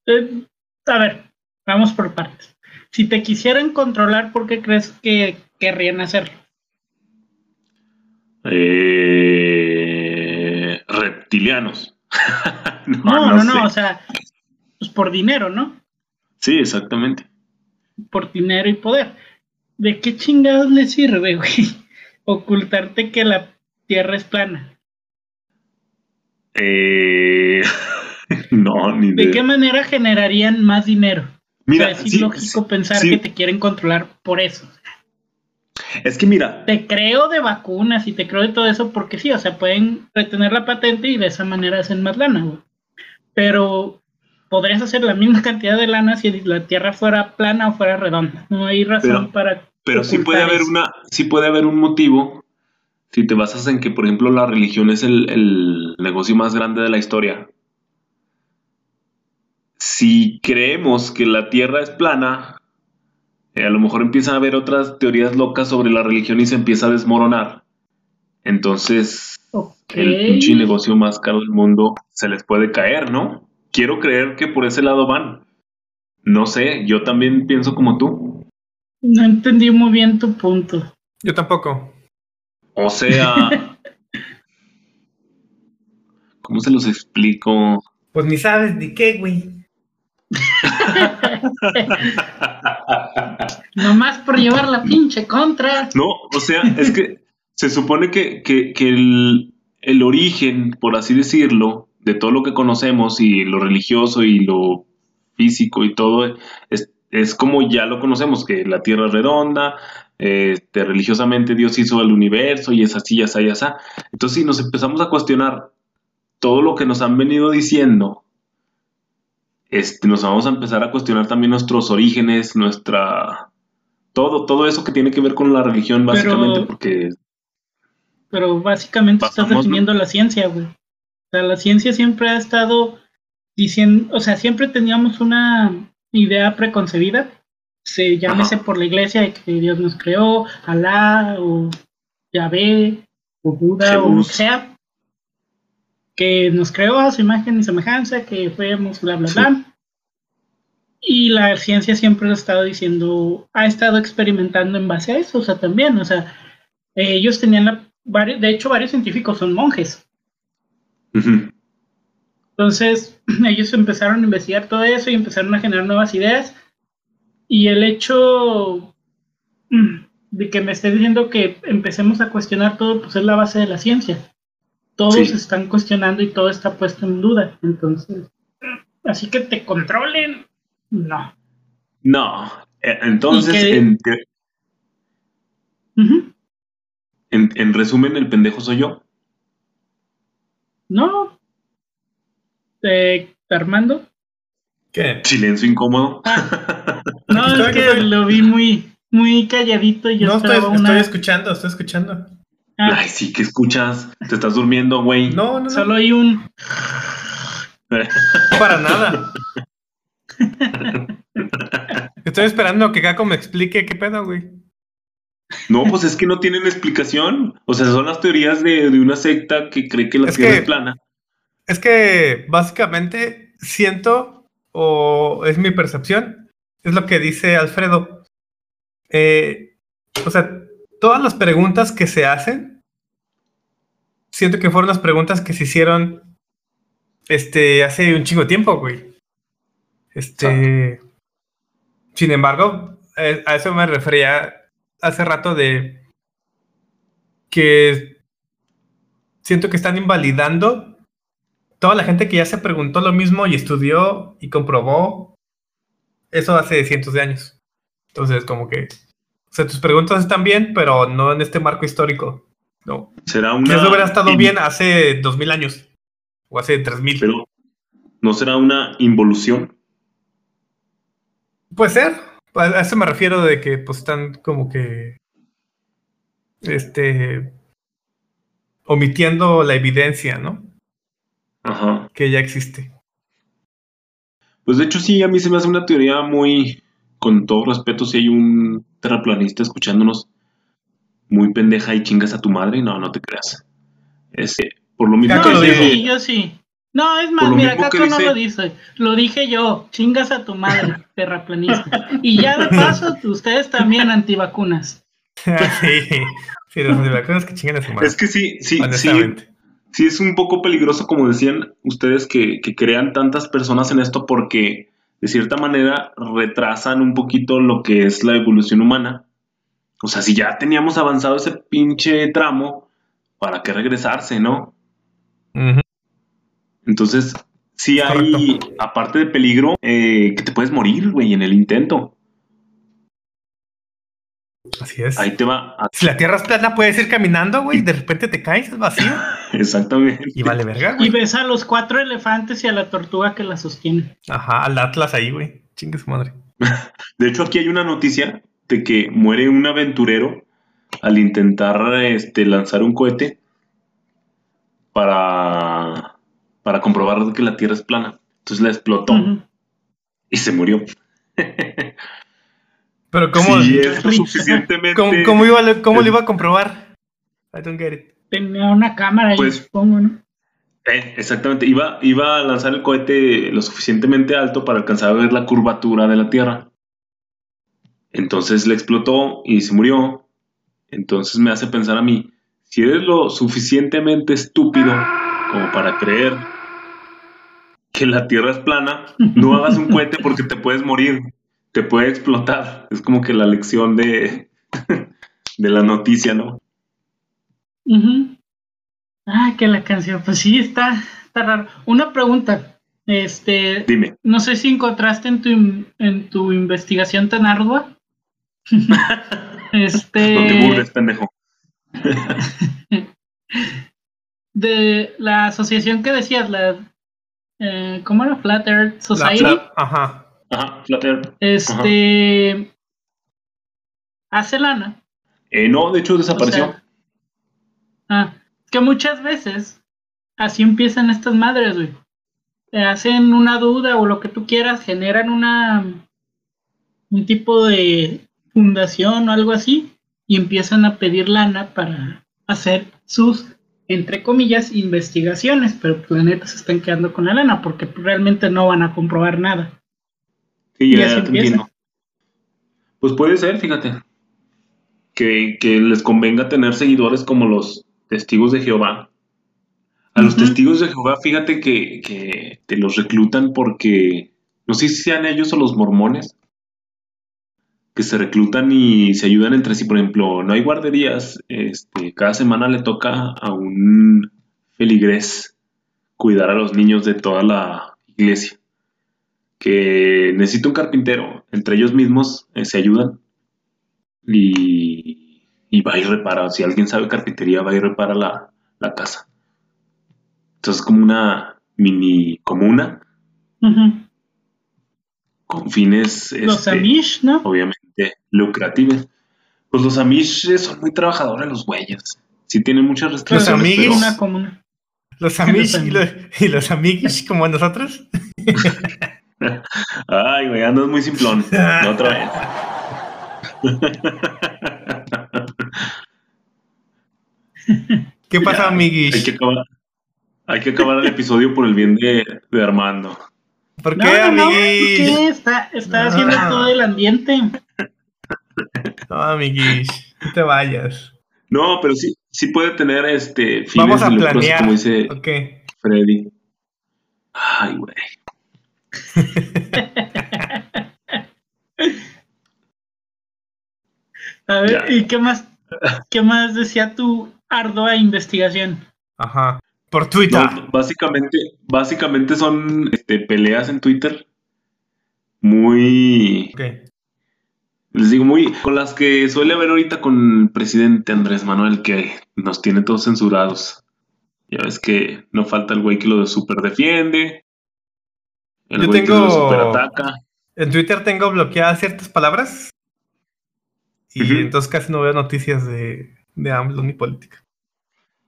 Eh, a ver, vamos por partes. Si te quisieran controlar, ¿por qué crees que querrían hacerlo? Eh, reptilianos. No, no, no, sé. o sea, pues por dinero, ¿no? Sí, exactamente. Por dinero y poder. ¿De qué chingados le sirve, güey? Ocultarte que la Tierra es plana. Eh, no, ni ¿De de... qué manera generarían más dinero? Mira, o sea, es sí, ilógico pensar sí. que te quieren controlar por eso. es que mira, Te creo de vacunas y te creo de todo eso porque sí, o sea, pueden retener la patente y de esa manera hacen más lana, güey. Pero podrías hacer la misma cantidad de lana si la Tierra fuera plana o fuera redonda. No hay razón Pero- para. pero sí puede haber eso. una, sí puede haber un motivo si te basas en que, por ejemplo, la religión es el, el negocio más grande de la historia. Si creemos que la Tierra es plana, eh, a lo mejor empiezan a haber otras teorías locas sobre la religión y se empieza a desmoronar. Entonces, el pinche negocio más caro del mundo se les puede caer, ¿no? Quiero creer que por ese lado van. No sé, yo también pienso como tú. No entendí muy bien tu punto. Yo tampoco. O sea, ¿cómo se los explico? Pues ni sabes ni qué, güey. Nomás por llevar la pinche contra. No, o sea, es que se supone que, que- el, el origen, por así decirlo, de todo lo que conocemos y lo religioso y lo físico y todo, es, es como ya lo conocemos, que la Tierra es redonda, este, religiosamente Dios hizo el universo y es así, ya está, ya está. Entonces, si nos empezamos a cuestionar todo lo que nos han venido diciendo, este, nos vamos a empezar a cuestionar también nuestros orígenes, nuestra... Todo, todo eso que tiene que ver con la religión, Pero- básicamente, porque Pero básicamente estás definiendo la ciencia, güey. O sea, la ciencia siempre ha estado diciendo, o sea, siempre teníamos una idea preconcebida. Se llámese Ajá. por la iglesia de que Dios nos creó, Alá o Yahvé o Buda o lo que sea. Que nos creó a su imagen y semejanza, que fuéramos bla bla Sí. bla. Y la ciencia siempre ha estado diciendo, ha estado experimentando en base a eso, o sea, también, o sea, eh, ellos tenían la, de hecho, varios científicos son monjes. Entonces, ellos empezaron a investigar todo eso y empezaron a generar nuevas ideas. Y el hecho de que me esté diciendo que empecemos a cuestionar todo, pues es la base de la ciencia. Todos Sí. están cuestionando y todo está puesto en duda. Entonces, así que te controlen, no. No. eh, Entonces, en, te- Ujú. en, en resumen, el pendejo soy yo. No. Eh, Armando. ¿Qué? Silencio incómodo. No, Aquí es estoy, que estoy. lo vi muy, muy calladito y yo No, estoy, esperaba estoy una. escuchando, estoy escuchando. Ah, Ay, sí, que escuchas. Te estás durmiendo, güey. No, no, no. solo hay un. Para nada. Estoy esperando que Kako me explique qué pedo, güey. No, pues es que no tienen explicación. O sea, son las teorías de, de una secta que cree que la Es Tierra que- es plana. Es que básicamente siento, o es mi percepción, es lo que dice Alfredo. Eh, o sea, todas las preguntas que se hacen, siento que fueron las preguntas que se hicieron este, hace un chingo tiempo, güey. Este. Sin embargo, a eso me refería hace rato de que siento que están invalidando toda la gente que ya se preguntó lo mismo y estudió y comprobó eso hace cientos de años. Entonces, como que, sea, tus preguntas están bien, pero no en este marco histórico. No. Será una. Eso hubiera estado bien hace dos mil años o hace tres mil. Pero no será una involución. Puede ser. A eso me refiero de que pues están como que este omitiendo la evidencia, ¿no? Ajá. Que ya existe. Pues de hecho, sí, a mí se me hace una teoría muy. Con todo respeto, si hay un terraplanista escuchándonos muy pendeja y chingas a tu madre, no, no te creas. Este, por lo mismo que No, lo yo dice- dijo. sí, yo sí. No, es más, mira, que Caco no dice- lo dice. Lo dije yo. Chingas a tu madre, terraplanista. Y ya de paso, ustedes también antivacunas. sí, sí, los antivacunas que chingan a su madre. Es que sí, sí, sí, honestamente. sí es un poco peligroso, como decían ustedes, que, que crean tantas personas en esto porque de cierta manera retrasan un poquito lo que es la evolución humana. O sea, si ya teníamos avanzado ese pinche tramo, ¿para qué regresarse, no? Entonces, sí hay, Correcto. aparte de peligro, eh, que te puedes morir, güey, en el intento. Así es. Ahí te va. a- Si la tierra es plana, puedes ir caminando, güey, y de repente te caes, es vacío. Exactamente. Y vale verga, Y güey. ves a los cuatro elefantes y a la tortuga que la sostiene. Ajá, al Atlas ahí, güey. Chingue su madre. De hecho, aquí hay una noticia de que muere un aventurero al intentar este, lanzar un cohete para, para comprobar que la Tierra es plana. Entonces la explotó y se murió. Pero ¿cómo, Sí, suficientemente. ¿cómo, cómo iba, a- cómo lo iba a comprobar? I don't get it. Tenía una cámara Pues- supongo, ¿no? Eh, exactamente, iba, iba a lanzar el cohete lo suficientemente alto para alcanzar a ver la curvatura de la Tierra. Entonces le explotó y se murió. Entonces me hace pensar a mí, si eres lo suficientemente estúpido como para creer que la Tierra es plana, no hagas un cohete porque te puedes morir, te puede explotar. Es como que la lección de, de la noticia, ¿no? Ujú. Ah, que la canción, pues sí, está, está raro. Una pregunta, este, Dime. no sé si encontraste en tu, en tu investigación tan ardua. este, No te burles, pendejo. de la asociación que decías, la, eh, ¿cómo era? Flat Earth La- Society. la- ajá. Ajá, Earth. Este, hace lana. Eh, no, de hecho o desapareció. sea, ah, que muchas veces así empiezan estas madres, güey. Te hacen una duda o lo que tú quieras, generan una un tipo de fundación o algo así y empiezan a pedir lana para hacer sus entre comillas investigaciones, pero pues, la neta se están quedando con la lana porque realmente no van a comprobar nada. Sí, Y ya, así te empieza. entiendo. Pues puede ser, fíjate. Que, que les convenga tener seguidores como los testigos de Jehová. A los testigos de Jehová, fíjate que, que te los reclutan porque, no sé si sean ellos o los mormones, que se reclutan y se ayudan entre sí. Por ejemplo, no hay guarderías, este, cada semana le toca a un feligrés cuidar a los niños de toda la iglesia. Que necesita un carpintero, entre ellos mismos eh, se ayudan y, y va y repara. Si alguien sabe carpintería, va y repara la, la casa. Entonces, como una mini comuna con fines, Los este, Amish, ¿no? obviamente, lucrativos. Pues los Amish son muy trabajadores, los güeyes. Sí tienen muchas restricciones. amiguis. pero- Una comuna. Los amish y los, y los como nosotros. Ay, güey, andas muy simplón. No, otra vez. ¿Qué pasa, Ya, amiguis? Hay que acabar, hay que acabar el episodio por el bien de, de Armando. ¿Por qué, no, no, amiguis? ¿qué? Está, está No. haciendo todo el ambiente. No, amiguis, no te vayas. No, pero sí, sí puede tener este fines Vamos a de lucro, así planear. como dice. Freddy. Ay, güey. A ver, Ya. ¿y qué más, qué más decía tu ardua investigación? Ajá. Por Twitter. No, básicamente, básicamente son este, peleas en Twitter muy, Ok. les digo, muy, con las que suele haber ahorita con el presidente Andrés Manuel, que nos tiene todos censurados. Ya ves que no falta el güey que lo super defiende, el Yo tengo-. En Twitter tengo bloqueadas ciertas palabras. Y entonces casi no veo noticias de, de AMLO ni política.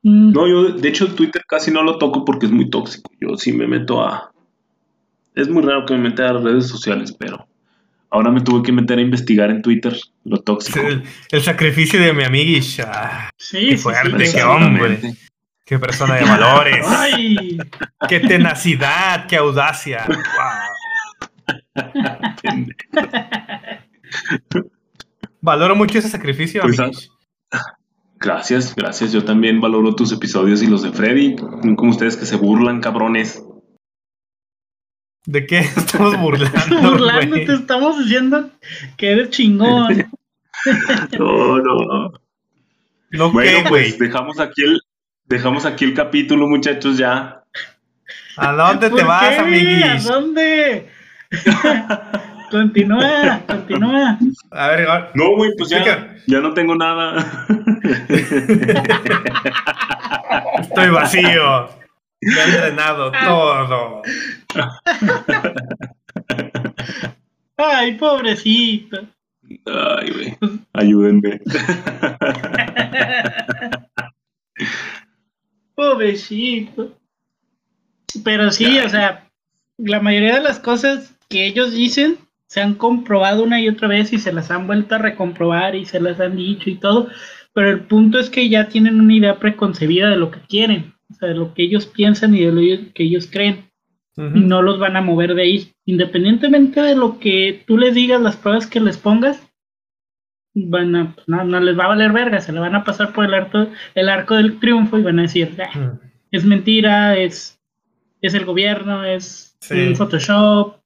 Mm, No, yo de hecho Twitter casi no lo toco porque es muy tóxico. Yo sí me meto a... Es muy raro que me meta a redes sociales, pero ahora me tuve que meter a investigar en Twitter lo tóxico. El, el sacrificio de mi amiguis. ah, sí, qué sí, fuerte, sí, qué hombre. Qué persona de valores. Ay, qué tenacidad, qué audacia. Wow. Valoro mucho ese sacrificio, Pues, amiguis. Gracias, gracias. Yo también valoro tus episodios y los de Freddy. Como ustedes que se burlan, cabrones. ¿De qué estamos burlando? burlándote, güey? estamos diciendo que eres chingón. No, no. No, Bueno, ¿qué, pues güey? dejamos aquí el, dejamos aquí el capítulo, muchachos, ya. ¿A dónde te ¿Por vas, qué? ¿A amiguis? dónde? continúa, continúa. A ver, ahora- No, güey, pues ya, ya no tengo nada. estoy vacío. Me he drenado todo. Ay, pobrecito. Ay, güey. Ayúdenme. Pobrecito. Pero sí, o sea, la mayoría de las cosas que ellos dicen se han comprobado una y otra vez y se las han vuelto a recomprobar y se las han dicho y todo. Pero el punto es que ya tienen una idea preconcebida de lo que quieren, o sea, de lo que ellos piensan y de lo que ellos creen. Y no los van a mover de ahí. Independientemente de lo que tú les digas, las pruebas que les pongas, van a, no, no les va a valer verga, se le van a pasar por el arco, el arco del triunfo y van a decir, "Ah, Mm. es mentira, es, es el gobierno, es Sí. un Photoshop.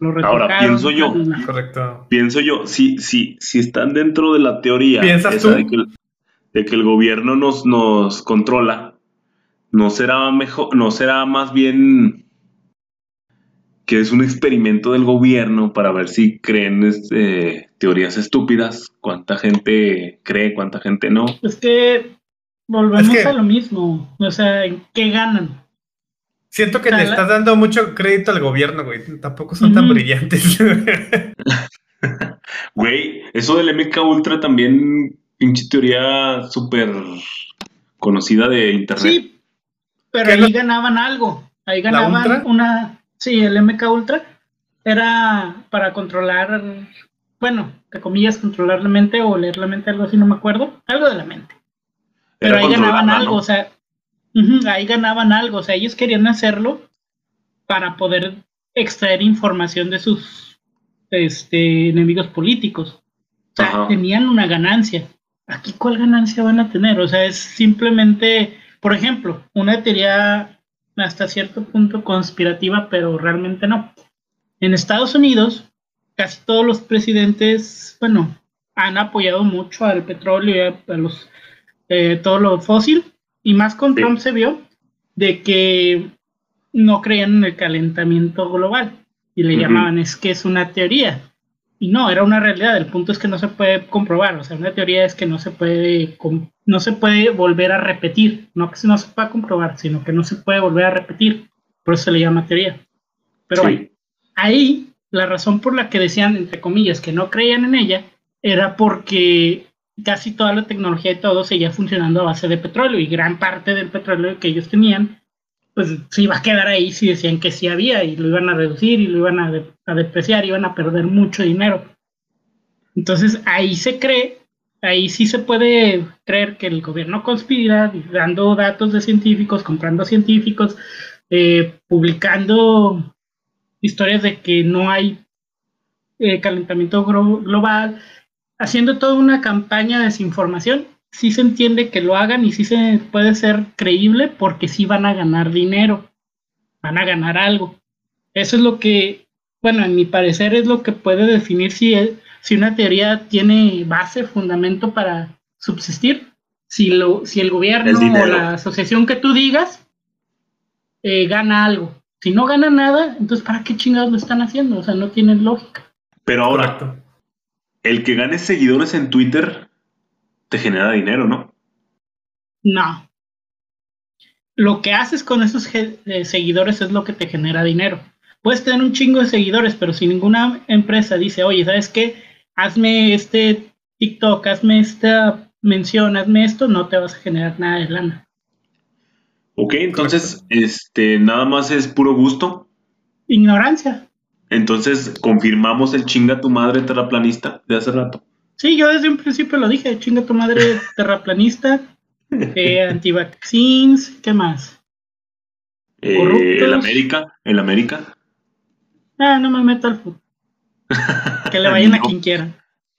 Lo Ahora, retocaron". pienso yo. No. Correcto. Pienso yo, si, si, si están dentro de la teoría ¿Piensas tú? De, que el, de que el gobierno nos, nos controla, no será mejor, no será más bien que es un experimento del gobierno para ver si creen este, teorías estúpidas, cuánta gente cree, cuánta gente no. Es que volvemos Es que- a lo mismo, o sea, ¿en ¿qué ganan? Siento que O sea, le la- estás dando mucho crédito al gobierno, güey. Tampoco son tan brillantes. Güey, eso del MK Ultra también, pinche teoría súper conocida de internet. Sí, pero ¿Qué ahí lo- ganaban algo. Ahí ¿La ganaban una. Sí, el MK Ultra era para controlar. Bueno, que comillas, controlar la mente o leer la mente, algo así, no me acuerdo. Algo de la mente. Pero Era ahí ganaban algo, o sea. ahí ganaban algo, o sea, ellos querían hacerlo para poder extraer información de sus este, enemigos políticos. O sea, Ajá. tenían una ganancia. Aquí, ¿cuál ganancia van a tener? O sea, es simplemente Por ejemplo, una teoría hasta cierto punto conspirativa, pero realmente no. En Estados Unidos, casi todos los presidentes, bueno, han apoyado mucho al petróleo y a, los eh, todo lo fósil, y más con Trump se vio de que no creían en el calentamiento global y le llamaban es que es una teoría. Y no, era una realidad. El punto es que no se puede comprobar. O sea, una teoría es que no se puede, no se puede volver a repetir. No que no se pueda comprobar, sino que no se puede volver a repetir. Por eso se le llama teoría. Pero ahí la razón por la que decían, entre comillas, que no creían en ella, era porque casi toda la tecnología y todo seguía funcionando a base de petróleo y gran parte del petróleo que ellos tenían pues se iba a quedar ahí si decían que sí había y lo iban a reducir y lo iban a, a depreciar, iban a perder mucho dinero. Entonces ahí se cree, ahí sí se puede creer que el gobierno conspira dando datos de científicos, comprando científicos, eh, publicando historias de que no hay eh, calentamiento global, haciendo toda una campaña de desinformación sí se entiende que lo hagan y sí se puede ser creíble porque sí van a ganar dinero, van a ganar algo. Eso es lo que, bueno, en mi parecer es lo que puede definir si, si una teoría tiene base, fundamento para subsistir. Si, lo, si el gobierno o la asociación que tú digas eh, gana algo. Si no gana nada, entonces ¿para qué chingados lo están haciendo? O sea, no tiene lógica. Pero ahora, el que gane seguidores en Twitter te genera dinero, ¿no? No. Lo que haces con esos eh, seguidores es lo que te genera dinero. Puedes tener un chingo de seguidores, pero si ninguna empresa dice, oye, ¿sabes qué? Hazme este TikTok, hazme esta mención, hazme esto, no te vas a generar nada de lana. Ok, entonces, este, nada más es puro gusto. Ignorancia. Entonces, confirmamos el chinga tu madre terraplanista de hace rato. Sí, yo desde un principio lo dije, chinga tu madre terraplanista, eh, antivaccines, ¿qué más? Eh, el América, el América. Ah, no me meto al fútbol. Que le vayan a quien quiera.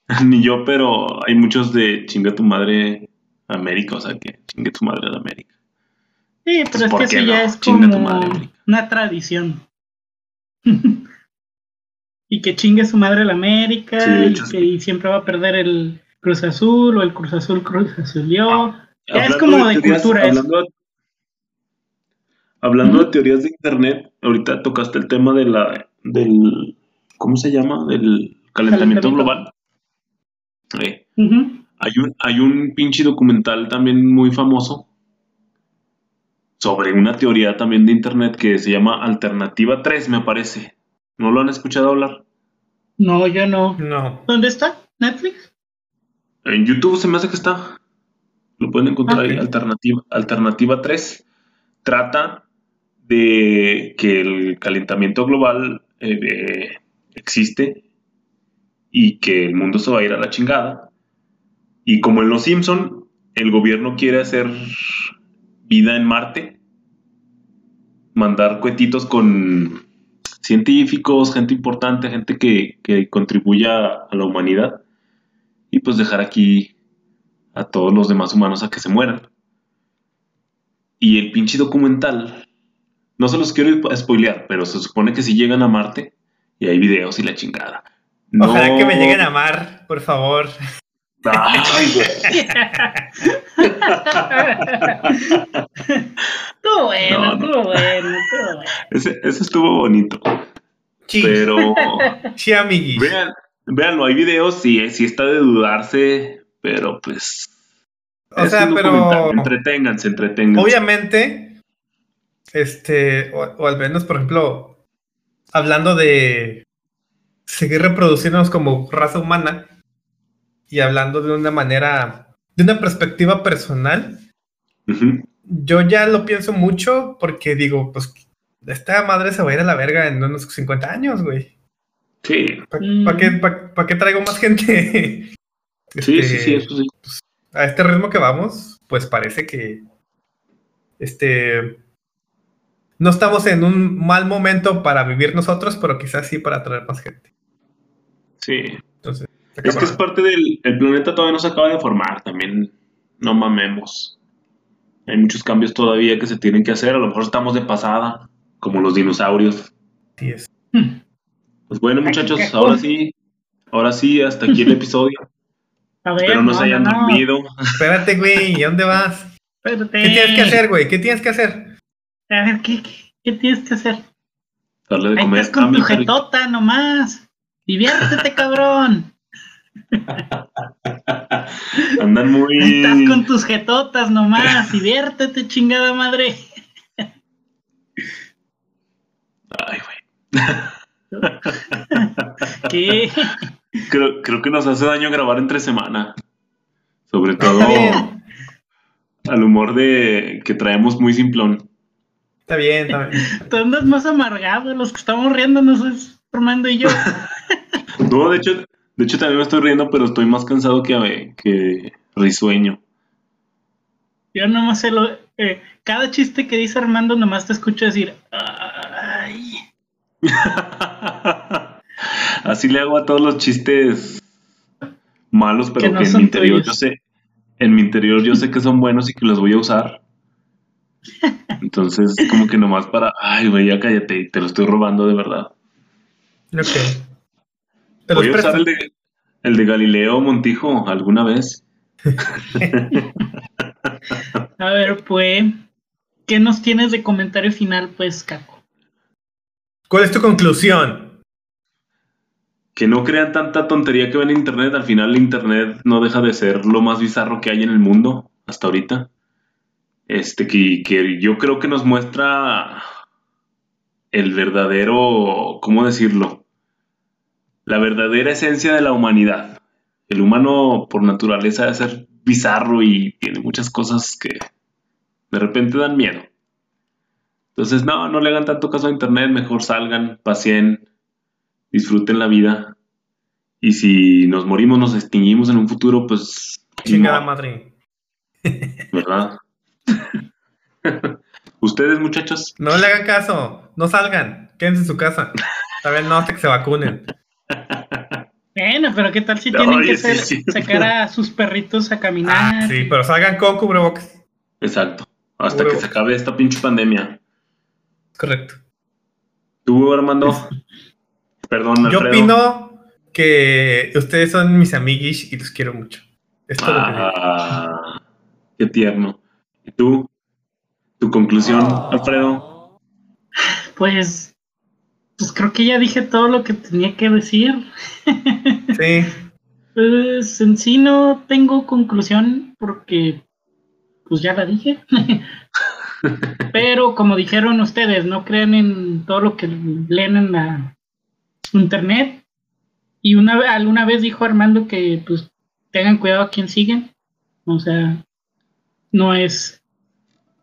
Ni yo, pero hay muchos de chinga tu madre América, o sea que chinga tu madre de América. Sí, pero es que eso ya es como una tradición. y que chingue su madre la América y que siempre va a perder el Cruz Azul o el Cruz Azul Cruz Azul yo. es como de, cultura hablando, hablando de teorías de internet, ahorita tocaste el tema de la del ¿cómo se llama? del calentamiento, global. hay, un, hay un pinche documental también muy famoso sobre una teoría también de internet que se llama Alternativa 3, me parece. ¿No lo han escuchado hablar? No, yo no. No. ¿Dónde está? ¿Netflix? En YouTube se me hace que está. Lo pueden encontrar ahí. Alternativa, Alternativa 3 trata de que el calentamiento global eh, existe y que el mundo se va a ir a la chingada. Y como en Los Simpson, el gobierno quiere hacer vida en Marte, mandar cuetitos con científicos, gente importante, gente que, que contribuya a la humanidad y pues dejar aquí a todos los demás humanos a que se mueran. Y el pinche documental, no se los quiero spoilear, pero se supone que si llegan a Marte y hay videos y la chingada. Ojalá que me lleguen a amar, por favor. Ay, estuvo bueno, estuvo bueno, estuvo bueno. Ese, estuvo bonito. Pero. Sí, amiguis. Vean, véanlo, hay videos, sí, sí está de dudarse, pero pues. O sea, pero. Entreténganse, entreténganse. Obviamente, este, o, al menos, por ejemplo, hablando de seguir reproduciéndonos como raza humana y hablando de una manera, de una perspectiva personal, yo ya lo pienso mucho porque digo, pues esta madre se va a ir a la verga en unos 50 años, güey. Sí. ¿Para mm. qué, qué, traigo más gente? sí, sí, sí, eso sí. Pues, a este ritmo que vamos, pues parece que este no estamos en un mal momento para vivir nosotros, pero quizás sí para traer más gente. Sí. Entonces, es que es parte del el planeta todavía no se acaba de formar, también no mamemos. Hay muchos cambios todavía que se tienen que hacer. A lo mejor estamos de pasada, como los dinosaurios. Sí es. Pues bueno, muchachos, ahora sí, ahora sí, hasta aquí el episodio. A ver, Espero no se hayan no, dormido. Espérate, güey, ¿y a dónde vas? Espérate. ¿Qué tienes que hacer, güey? ¿Qué tienes que hacer? A ver, ¿qué, qué, qué tienes que hacer? Darle de Ahí comer estás con tu jetota nomás. Diviértete, cabrón. Andan muy. Estás con tus jetotas nomás. Diviértete, chingada madre. Ay, güey. ¿Qué? Creo, creo que nos hace daño grabar entre semana. Sobre todo al humor de que traemos muy simplón. está bien, está bien. Tú andas más amargado. Los que estamos riendo no es Armando y yo. No, de hecho, de hecho también me estoy riendo, pero estoy más cansado que, que risueño. Yo nomás sé lo. eh, cada chiste que dice Armando, nomás te escucho decir. Ay. Así le hago a todos los chistes malos, pero Que en mi interior tuyos. yo sé, en mi interior yo sé que son buenos y que los voy a usar. Entonces, como que nomás para, ay, güey, ya cállate, te lo estoy robando de verdad. Ok. Voy a usar presto. el de, el de Galileo Montijo alguna vez. A ver, pues. ¿Qué nos tienes de comentario final, pues, Caco? ¿Cuál es tu conclusión? Que no crean tanta tontería que ven en internet. Al final, internet no deja de ser lo más bizarro que hay en el mundo hasta ahorita. Este, que, que yo creo que nos muestra el verdadero, ¿cómo decirlo? La verdadera esencia de la humanidad. El humano, por naturaleza, debe ser bizarro y tiene muchas cosas que de repente dan miedo. Entonces, no, no le hagan tanto caso a internet, mejor salgan, paseen, disfruten la vida. Y si nos morimos, nos extinguimos en un futuro, pues. Chingada madre. ¿Verdad? Ustedes, muchachos. No le hagan caso. No salgan. Quédense en su casa. Está bien, no hasta que se vacunen. Bueno, pero ¿qué tal si tienen que sí, sí. sacar a sus perritos a caminar? Ah, sí, pero salgan con cubrebocas. Exacto. Hasta que se acabe esta pinche pandemia. Correcto. Tú, Armando. Perdón, Yo Alfredo. opino que ustedes son mis amiguis y los quiero mucho. Es todo lo que digo. Ah, qué tierno. ¿Y tú? ¿Tu conclusión, Alfredo? Pues, pues creo que ya dije todo lo que tenía que decir. Sí. Pues en sí no tengo conclusión porque pues ya la dije. Pero como dijeron ustedes, no crean en todo lo que leen en la internet. Y una alguna vez dijo Armando que pues tengan cuidado a quien siguen. O sea, no es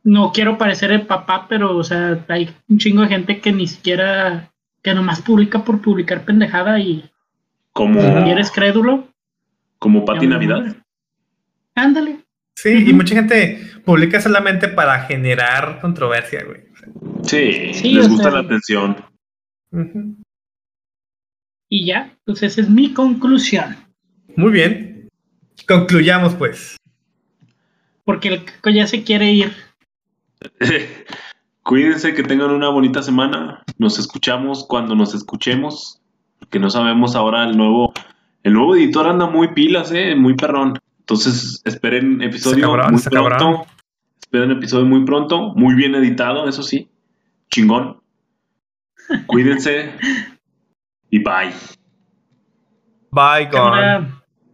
no quiero parecer el papá, pero o sea, hay un chingo de gente que ni siquiera que nomás publica por publicar pendejada y, Como, y eres crédulo. como Pati Navidad. Ándale. Sí, y mucha gente publica solamente para generar controversia, güey. Sí, Sí, les gusta sea- la atención. Y ya, pues esa es mi conclusión. Muy bien. Concluyamos, pues. Porque el Caco ya se quiere ir. Cuídense, que tengan una bonita semana. Nos escuchamos cuando nos escuchemos. Porque no sabemos ahora el nuevo. El nuevo editor anda muy pilas, eh, muy perrón. Entonces, esperen episodio muy pronto. Esperen episodio muy pronto. Muy bien editado, eso sí. Chingón. Cuídense. Y bye. Bye. Cámara.